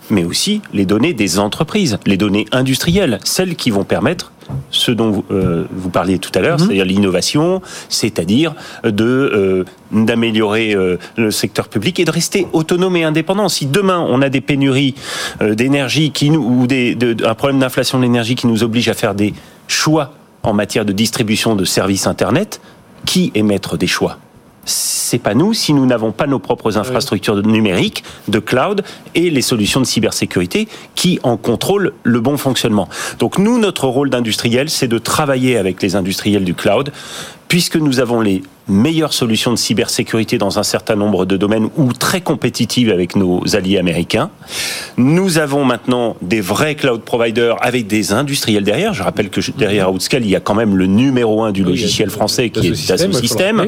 Speaker 7: mais aussi les données des entreprises, les données industrielles, celles qui vont permettre ce dont vous, euh, vous parliez tout à l'heure, mhm. c'est-à-dire l'innovation, c'est-à-dire de euh, d'améliorer euh, le secteur public et de rester autonome et indépendant. Si demain on a des pénuries d'énergie qui nous ou des, de, un problème d'inflation de l'énergie qui nous oblige à faire des choix en matière de distribution de services Internet, qui est maître des choix? C'est pas nous si nous n'avons pas nos propres infrastructures numériques, de cloud et les solutions de cybersécurité qui en contrôlent le bon fonctionnement. Donc nous, notre rôle d'industriel, c'est de travailler avec les industriels du cloud, puisque nous avons les meilleures solutions de cybersécurité dans un certain nombre de domaines ou très compétitives avec nos alliés américains. Nous avons maintenant des vrais cloud providers avec des industriels derrière. Je rappelle que derrière Outscale, il y a quand même le numéro un du logiciel français qui est Dassault Systèmes.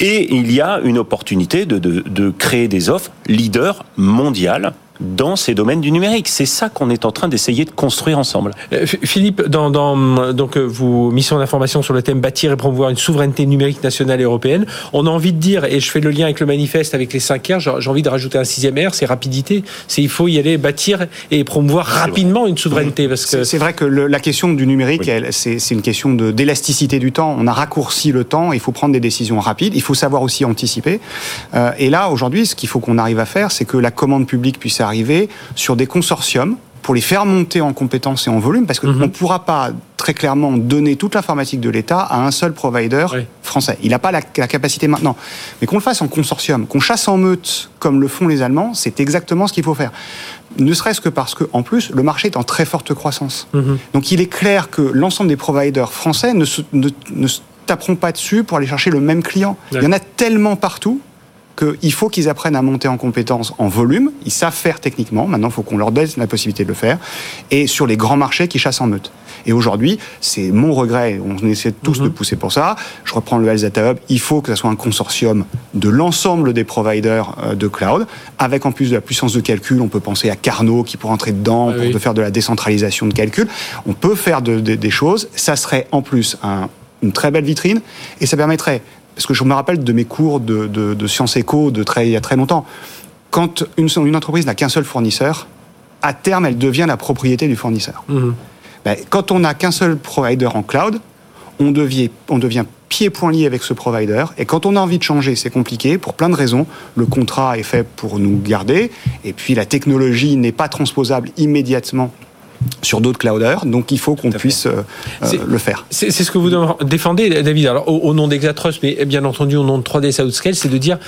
Speaker 7: Et il y a une opportunité de, de, de créer des offres leaders mondiales dans ces domaines du numérique. C'est ça qu'on est en train d'essayer de construire ensemble.
Speaker 2: Euh, Philippe, dans, dans donc euh, vous mission d'information sur le thème bâtir et promouvoir une souveraineté numérique nationale et européenne. On a envie de dire, et je fais le lien avec le manifeste, avec les 5 R, j'ai envie de rajouter un sixième R, c'est rapidité. C'est il faut y aller bâtir et promouvoir rapidement une souveraineté. Parce que
Speaker 8: c'est vrai que la question du numérique, c'est une question de d'élasticité du temps. On a raccourci le temps. Il faut prendre des décisions rapides. Il faut savoir aussi anticiper. Euh, et là, aujourd'hui, ce qu'il faut qu'on arrive à faire, c'est que la commande publique puisse arriver sur des consortiums pour les faire monter en compétences et en volume, parce qu'on mhm. ne pourra pas très clairement donner toute l'informatique de l'État à un seul provider français. Il n'a pas la, capacité maintenant. Mais qu'on le fasse en consortium, qu'on chasse en meute comme le font les Allemands, c'est exactement ce qu'il faut faire. Ne serait-ce que parce que, en plus, le marché est en très forte croissance. Mhm. Donc il est clair que l'ensemble des providers français ne se, ne, ne taperont pas dessus pour aller chercher le même client. Il y en a tellement partout qu'il faut qu'ils apprennent à monter en compétences en volume. Ils savent faire techniquement. Maintenant, il faut qu'on leur donne la possibilité de le faire. Et sur les grands marchés qui chassent en meute. Et aujourd'hui, c'est mon regret. On essaie tous de mhm. pousser pour ça. Je reprends le Health Data Hub. Il faut que ce soit un consortium de l'ensemble des providers euh, de cloud, avec en plus de la puissance de calcul. On peut penser à Carnot qui pourrait entrer dedans ah pour faire de la décentralisation de calcul. On peut faire des choses. Ça serait en plus une très belle vitrine et ça permettrait parce que je me rappelle de mes cours de, de, sciences éco de très, il y a très longtemps. Quand une, une entreprise n'a qu'un seul fournisseur, à terme, elle devient la propriété du fournisseur. Mhm. Ben, quand on n'a qu'un seul provider en cloud, on devient, on devient pied-point lié avec ce provider. Et quand on a envie de changer, c'est compliqué pour plein de raisons. Le contrat est fait pour nous garder, et puis la technologie n'est pas transposable immédiatement sur d'autres clouders, donc il faut qu'on puisse euh, le faire.
Speaker 2: C'est ce que vous défendez, David, alors au, nom d'Exatrust, mais bien entendu au nom de 3D Southscale, c'est de dire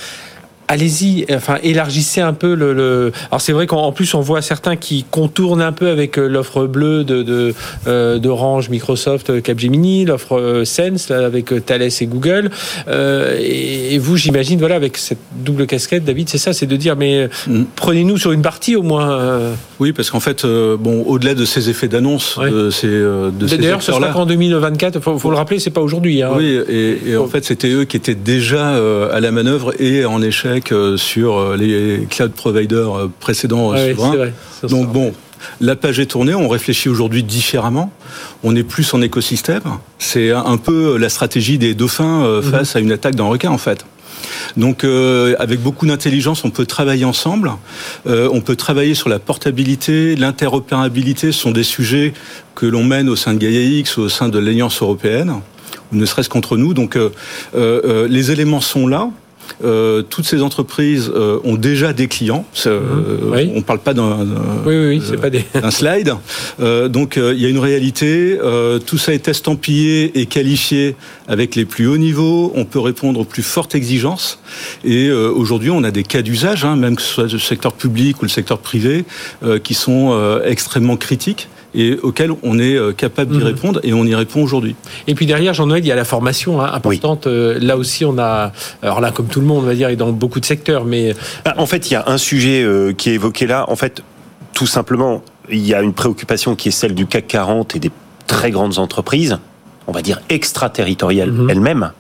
Speaker 2: allez-y, enfin élargissez un peu le. Alors c'est vrai qu'en plus on voit certains qui contournent un peu avec euh, l'offre bleue de euh, d'Orange, Microsoft, euh, Capgemini, l'offre Sense avec Thales et Google. et, vous, j'imagine, voilà, avec cette double casquette, David, c'est ça, c'est de dire mais mm. prenez-nous sur une partie au moins.
Speaker 9: Oui, parce qu'en fait, bon, au-delà de ces effets d'annonce, de
Speaker 2: D'ailleurs, ce sera qu'en 2024. Faut, faut le rappeler, c'est pas aujourd'hui. Hein.
Speaker 9: Oui, et, et en fait, c'était eux qui étaient déjà à la manœuvre et en échec euh, sur euh, les cloud providers euh, précédents souverains. Donc bon, la page est tournée, on réfléchit aujourd'hui différemment. On est plus en écosystème. C'est un peu la stratégie des dauphins mhm. face à une attaque d'un requin, en fait. Donc, avec beaucoup d'intelligence, on peut travailler ensemble. on peut travailler sur la portabilité, l'interopérabilité. Ce sont des sujets que l'on mène au sein de Gaia X, au sein de l'Alliance européenne, ou ne serait-ce qu'entre nous. Donc, les éléments sont là. Euh, toutes ces entreprises euh, ont déjà des clients. Euh, on ne parle pas d'un
Speaker 2: oui, pas des...
Speaker 9: slide. donc il y a une réalité. tout ça est estampillé et qualifié avec les plus hauts niveaux. On peut répondre aux plus fortes exigences. Et aujourd'hui, on a des cas d'usage, hein, même que ce soit le secteur public ou le secteur privé, qui sont extrêmement critiques et auxquels on est euh, capable d'y mhm. répondre et on y répond aujourd'hui.
Speaker 2: Et puis derrière, Jean-Noël, il y a la formation hein, importante. Euh, là aussi, on a, alors là, comme tout le monde, on va dire, et dans beaucoup de secteurs, mais...
Speaker 7: Bah, en fait, il y a un sujet euh, qui est évoqué là. En fait, tout simplement, il y a une préoccupation qui est celle du CAC 40 et des très grandes entreprises, on va dire extraterritoriales mhm. elles-mêmes,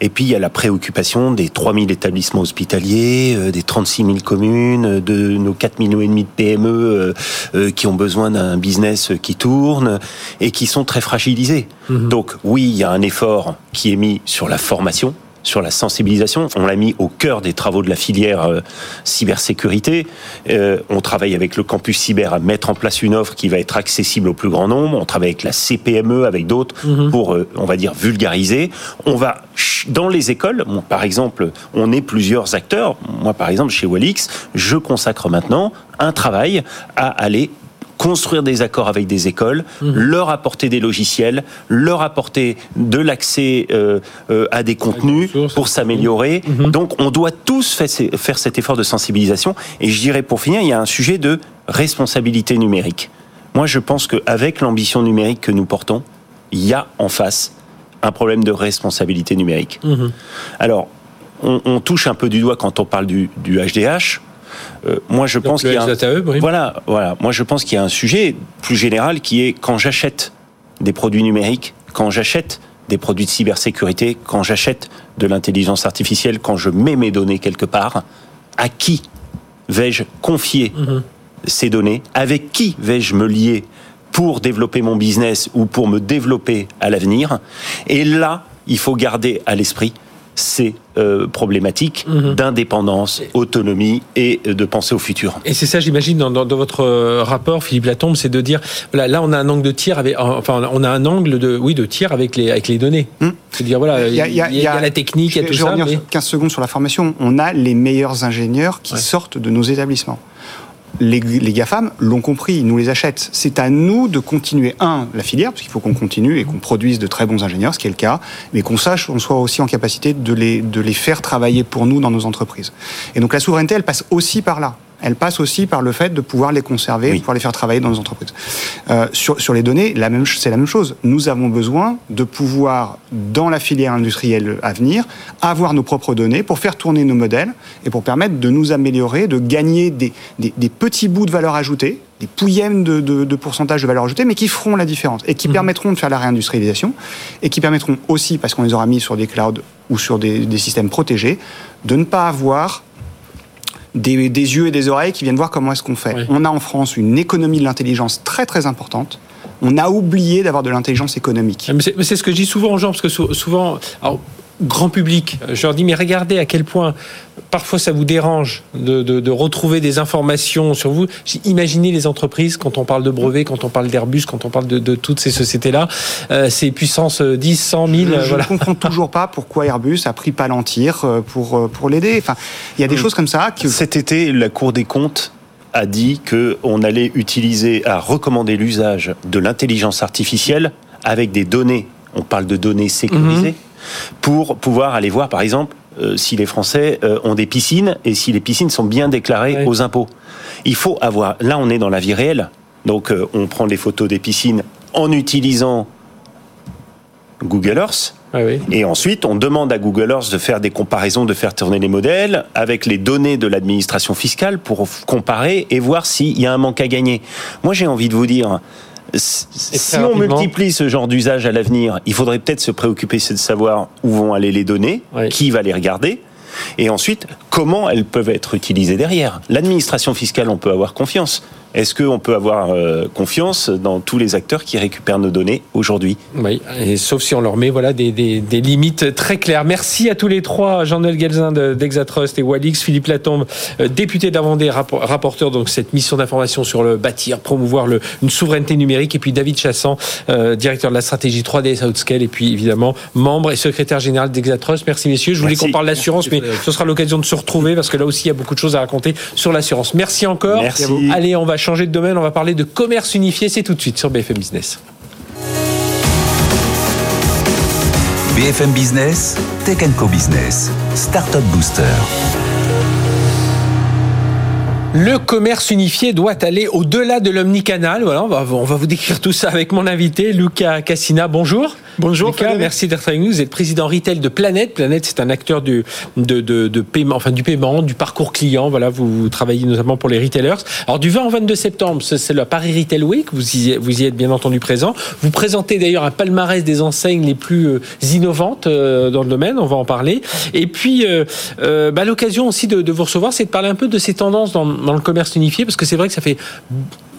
Speaker 7: et puis il y a la préoccupation des 3000 établissements hospitaliers, euh, des 36 000 communes, de nos 4 millions et demi de PME euh, euh, qui ont besoin d'un business qui tourne et qui sont très fragilisés. Mhm. Donc oui, il y a un effort qui est mis sur la formation, sur la sensibilisation. On l'a mis au cœur des travaux de la filière euh, cybersécurité. Euh, on travaille avec le campus cyber à mettre en place une offre qui va être accessible au plus grand nombre. On travaille avec la CPME, avec d'autres, mhm. pour, euh, on va dire, vulgariser. On va dans les écoles, par exemple, on est plusieurs acteurs. Moi, par exemple, chez Walix, je consacre maintenant un travail à aller construire des accords avec des écoles, mhm. leur apporter des logiciels, leur apporter de l'accès euh, euh, à des contenus pour s'améliorer. Mhm. Donc on doit tous faire cet effort de sensibilisation. Et je dirais pour finir, il y a un sujet de responsabilité numérique. Moi je pense qu'avec l'ambition numérique que nous portons, il y a en face un problème de responsabilité numérique. Mhm. Alors, on, touche un peu du doigt quand on parle du, du HDH. Euh, moi, je pense qu'il y a un... voilà, voilà. Moi, je pense qu'il y a un sujet plus général qui est quand j'achète des produits numériques, quand j'achète des produits de cybersécurité, quand j'achète de l'intelligence artificielle, quand je mets mes données quelque part, à qui vais-je confier mhm. ces données? Avec qui vais-je me lier pour développer mon business ou pour me développer à l'avenir? Et là, il faut garder à l'esprit ces euh, problématiques mhm. d'indépendance, autonomie et de penser au futur.
Speaker 2: Et c'est ça, j'imagine, dans, votre euh, rapport, Philippe Latombe, c'est de dire, voilà, là, on a un angle de tir avec, enfin, on a un angle de, oui, de tir avec les, avec les données. Hmm. C'est dire, voilà, il y, a, la technique, il y a tout ça.
Speaker 8: Je vais 15 secondes sur la formation. On a les meilleurs ingénieurs qui sortent de nos établissements les, les GAFAM l'ont compris, ils nous les achètent. C'est à nous de continuer, un, la filière, parce qu'il faut qu'on continue et qu'on produise de très bons ingénieurs, ce qui est le cas, mais qu'on sache, on soit aussi en capacité de les, de les faire travailler pour nous dans nos entreprises. Et donc la souveraineté, elle passe aussi par là elle passe aussi par le fait de pouvoir les conserver, de pouvoir les faire travailler dans nos entreprises. Euh, sur, sur les données, la même, c'est la même chose. Nous avons besoin de pouvoir, dans la filière industrielle à venir, avoir nos propres données pour faire tourner nos modèles et pour permettre de nous améliorer, de gagner des, des, des petits bouts de valeur ajoutée, des pouillèmes de, de, de, pourcentage de valeur ajoutée, mais qui feront la différence et qui mmh. permettront de faire la réindustrialisation et qui permettront aussi, parce qu'on les aura mis sur des clouds ou sur des, des systèmes protégés, de ne pas avoir des, yeux et des oreilles qui viennent voir comment est-ce qu'on fait. On a en France une économie de l'intelligence très très importante. On a oublié d'avoir de l'intelligence économique.
Speaker 2: Mais c'est ce que je dis souvent aux gens, parce que souvent, grand public. Je leur dis, mais regardez à quel point parfois ça vous dérange de, retrouver des informations sur vous. Imaginez les entreprises quand on parle de brevets, quand on parle d'Airbus, quand on parle de, toutes ces sociétés-là, euh, ces puissances 10, 100 000.
Speaker 8: Je ne comprends toujours pas pourquoi Airbus a pris Palantir euh, pour, euh, pour l'aider. Enfin, il y a des choses comme ça. Que...
Speaker 7: Cet été, la Cour des comptes a dit qu'on allait utiliser, à recommander l'usage de l'intelligence artificielle avec des données, on parle de données sécurisées, mhm pour pouvoir aller voir, par exemple, si les Français ont des piscines et si les piscines sont bien déclarées aux impôts. Il faut avoir. Là, on est dans la vie réelle. Donc, on prend des photos des piscines en utilisant Google Earth.
Speaker 2: Ah
Speaker 7: et ensuite, on demande à Google Earth de faire des comparaisons, de faire tourner les modèles avec les données de l'administration fiscale pour comparer et voir s'il y a un manque à gagner. Moi, j'ai envie de vous dire, si on multiplie ce genre d'usage à l'avenir, il faudrait peut-être se préoccuper de savoir où vont aller les données, qui va les regarder. Et ensuite, comment elles peuvent être utilisées derrière. L'administration fiscale, on peut avoir confiance. Est-ce qu'on peut avoir euh, confiance dans tous les acteurs qui récupèrent nos données aujourd'hui?
Speaker 2: Oui, et sauf si on leur met voilà, des, des, des, limites très claires. Merci à tous les trois, Jean-Noël Gelzin d'Exatrust et Walix, Philippe Latombe, euh, député de la Vendée, rapporteur donc cette mission d'information sur le bâtir, promouvoir le, une souveraineté numérique, et puis David Chassan, euh, directeur de la stratégie 3D Outscale, et puis évidemment membre et secrétaire général d'Exatrust. Merci messieurs. Je voulais qu'on parle d'assurance, mais ce sera l'occasion de se retrouver parce que là aussi il y a beaucoup de choses à raconter sur l'assurance. Merci encore.
Speaker 7: Merci.
Speaker 2: Allez, on va changer de domaine, on va parler de commerce unifié, c'est tout de suite sur BFM Business.
Speaker 1: BFM Business, Tech Co Business, Startup Booster.
Speaker 2: Le commerce unifié doit aller au-delà de l'omnicanal. Voilà, on va, on va vous décrire tout ça avec mon invité, Luca Cassina. Bonjour.
Speaker 10: Bonjour.
Speaker 2: Lucas, merci d'être avec nous. Vous êtes président retail de Planète. Planète, c'est un acteur du, de, de, de, paiement, enfin du paiement, du parcours client. Voilà, vous, travaillez notamment pour les retailers. Alors du 20 au 22 septembre, c'est le Paris Retail Week. Vous y, vous y êtes bien entendu présent. Vous présentez d'ailleurs un palmarès des enseignes les plus euh, innovantes euh, dans le domaine. On va en parler. Et puis, euh, bah, l'occasion aussi de, de, vous recevoir, c'est de parler un peu de ces tendances dans, dans le commerce unifié, parce que c'est vrai que ça fait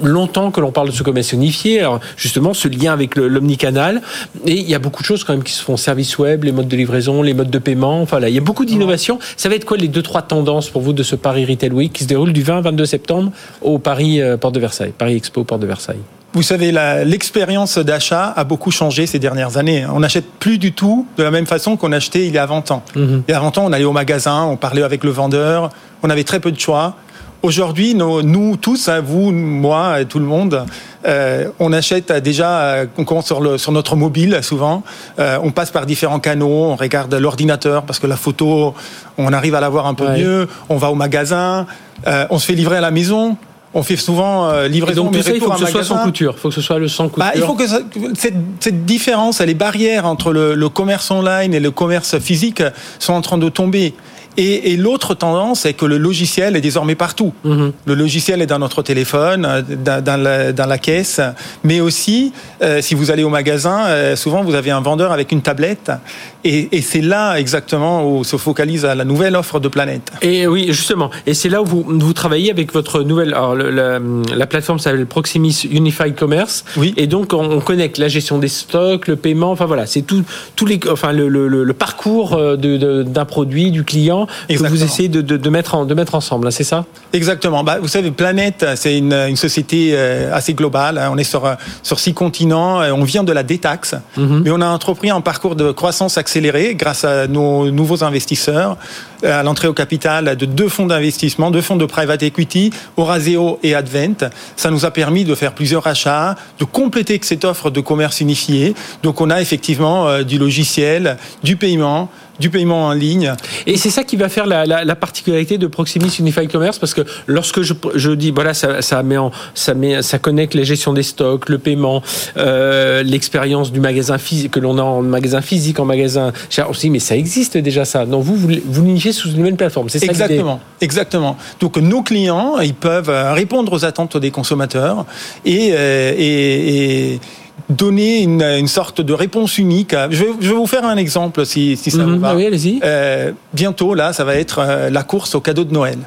Speaker 2: longtemps que l'on parle de ce commerce unifié. Alors, justement, ce lien avec l'omnicanal. Et il y a beaucoup de choses quand même qui se font. Service web, les modes de livraison, les modes de paiement. Enfin, là, il y a beaucoup d'innovations. Ça va être quoi les deux, trois tendances pour vous de ce Paris Retail Week qui se déroule du 20 au 22 septembre au Paris euh, Porte de Versailles, Paris Expo Porte de Versailles?
Speaker 10: Vous savez, l'expérience d'achat a beaucoup changé ces dernières années. On n'achète plus du tout de la même façon qu'on achetait il y a 20 ans. Mhm. Il y a 20 ans, on allait au magasin, on parlait avec le vendeur, on avait très peu de choix. Aujourd'hui, nous tous, hein, vous, moi, tout le monde, euh, on achète déjà, euh, on commence sur, sur notre mobile souvent, euh, on passe par différents canaux, on regarde l'ordinateur parce que la photo, on arrive à la voir un peu mieux, on va au magasin, on se fait livrer à la maison. On fait souvent livraison.
Speaker 2: donc tout ça, il faut que ce soit sans couture. Il faut que ce soit le sans couture.
Speaker 10: Bah, il faut que cette, cette, différence, les barrières entre le, le commerce online et le commerce physique sont en train de tomber. Et, et l'autre tendance, c'est que le logiciel est désormais partout. Mhm. Le logiciel est dans notre téléphone, euh, dans, dans, la, dans la, caisse, mais aussi, euh, si vous allez au magasin, euh, souvent vous avez un vendeur avec une tablette, et, et c'est là exactement où se focalise la nouvelle offre de Planète.
Speaker 2: Et oui, justement, et c'est là où vous, vous travaillez avec votre nouvelle. Alors, la, la, plateforme s'appelle Proximus Unified Commerce.
Speaker 10: Oui.
Speaker 2: Et donc, on, on, connecte la gestion des stocks, le paiement, enfin voilà, c'est tout, tous les, enfin le, le, le parcours d'un produit, du client que vous essayez de, de, de, mettre, en, de mettre ensemble, hein, c'est ça?
Speaker 10: Exactement. Bah, vous savez, Planète, c'est une, une, société euh, assez globale. Hein. On est sur, euh, sur six continents. On vient de la détaxe, mm-hmm. mais on a entrepris un parcours de croissance accéléré grâce à nos nouveaux investisseurs, euh, à l'entrée au capital de deux fonds d'investissement, deux fonds de private equity, Oraseo et Advent. Ça nous a permis de faire plusieurs achats, de compléter cette offre de commerce unifié. Donc on a effectivement du logiciel, du paiement, du paiement en ligne.
Speaker 2: Et c'est ça qui va faire la, la, la, particularité de Proximus Unified Commerce, parce que lorsque je, dis, voilà, ça, ça, met en, ça, met, ça connecte la gestion des stocks, le paiement, euh, l'expérience du magasin physique, que l'on a en magasin physique, en magasin. On se dit, mais ça existe déjà ça. Donc vous, vous, vous sous une nouvelle plateforme. C'est ça
Speaker 10: Exactement. Exactement. Donc nos clients, ils peuvent répondre aux attentes des consommateurs et, euh, et, et donner une, une, sorte de réponse unique. Je vais, je vais vous faire un exemple si, si ça
Speaker 2: mmh,
Speaker 10: vous va.
Speaker 2: Ah oui, allez-y.
Speaker 10: Euh, bientôt, là, ça va être euh, la course au cadeau de Noël.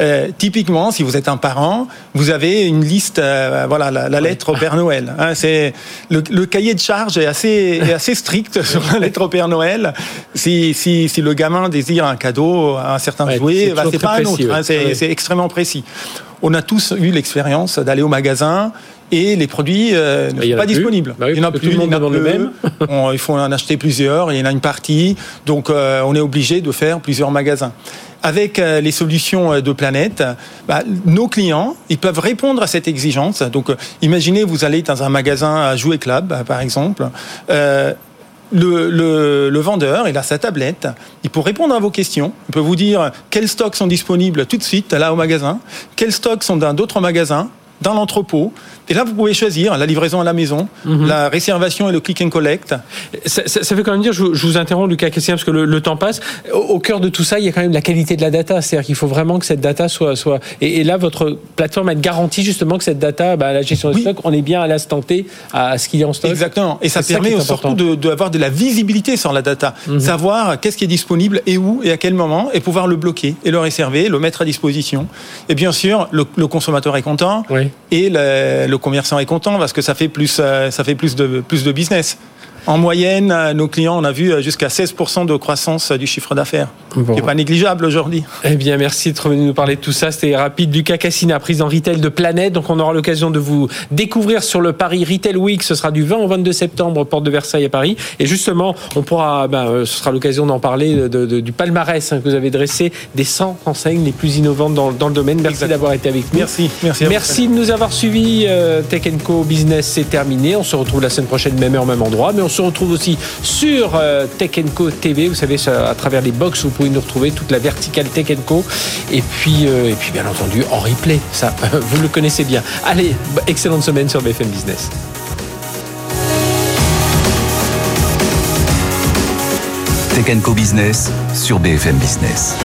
Speaker 10: Euh, typiquement, si vous êtes un parent, vous avez une liste, euh, voilà, la, la lettre au Père Noël. Hein, c'est le, le, cahier de charge est assez, est assez strict sur la lettre au Père Noël. Si, si, si le gamin désire un cadeau, un certain ouais, jouet, bah, c'est pas un autre. Hein, c'est extrêmement précis. On a tous eu l'expérience d'aller au magasin et les produits euh, ne sont pas disponibles.
Speaker 2: Bah oui,
Speaker 10: il n'y en a
Speaker 2: plus, tout le monde demande le même.
Speaker 10: on, il faut en acheter plusieurs, il y en a une partie, donc euh, on est obligé de faire plusieurs magasins. Avec euh, les solutions de Planète, bah, nos clients, ils peuvent répondre à cette exigence. Donc, euh, imaginez, vous allez dans un magasin à Jouet Club, par exemple. Euh, le, le, vendeur, il a sa tablette, il peut répondre à vos questions, il peut vous dire quels stocks sont disponibles tout de suite là au magasin, quels stocks sont dans d'autres magasins, dans l'entrepôt. Et là, vous pouvez choisir la livraison à la maison, mhm. la réservation et le click and collect.
Speaker 2: Ça, fait quand même dire, je, vous interromps Lucas Christian, parce que le, temps passe. Au, cœur de tout ça, il y a quand même la qualité de la data. C'est-à-dire qu'il faut vraiment que cette data soit... soit... Et, là, votre plateforme a garantie justement que cette data, bah, la gestion des stocks, on est bien à l'instant T à ce qu'il y a en stock.
Speaker 10: Exactement. Et ça permet surtout d'avoir de, de, la visibilité sur la data. Mhm. Savoir qu'est-ce qui est disponible et où et à quel moment, et pouvoir le bloquer et le réserver, le mettre à disposition. Et bien sûr, le, consommateur est content. Et le, commerçant est content parce que ça fait plus, euh, de business. En moyenne, euh, nos clients, on a vu euh, jusqu'à 16% de croissance du chiffre d'affaires, bon. qui n'est pas négligeable aujourd'hui.
Speaker 2: Eh bien, merci de revenir nous parler de tout ça. C'était rapide. Lucas Cassina, président retail de Planète. Donc, on aura l'occasion de vous découvrir sur le Paris Retail Week. Ce sera du 20 au 22 septembre, porte de Versailles à Paris. Et justement, on pourra, ben, ce sera l'occasion d'en parler du palmarès hein, que vous avez dressé des 100 enseignes les plus innovantes dans, le domaine. Merci d'avoir été avec nous.
Speaker 10: Merci. Merci,
Speaker 2: merci de nous avoir suivis. Tech Co Business, c'est terminé. On se retrouve la semaine prochaine, même heure, même endroit. Mais on se retrouve aussi sur euh, Tech Co TV. Vous savez, à travers les box, vous pouvez nous retrouver toute la verticale Tech Co. Et puis, euh, et puis bien entendu, en replay. Ça, vous le connaissez bien. Allez, excellente semaine sur BFM Business.
Speaker 1: Tech Co Business sur BFM Business.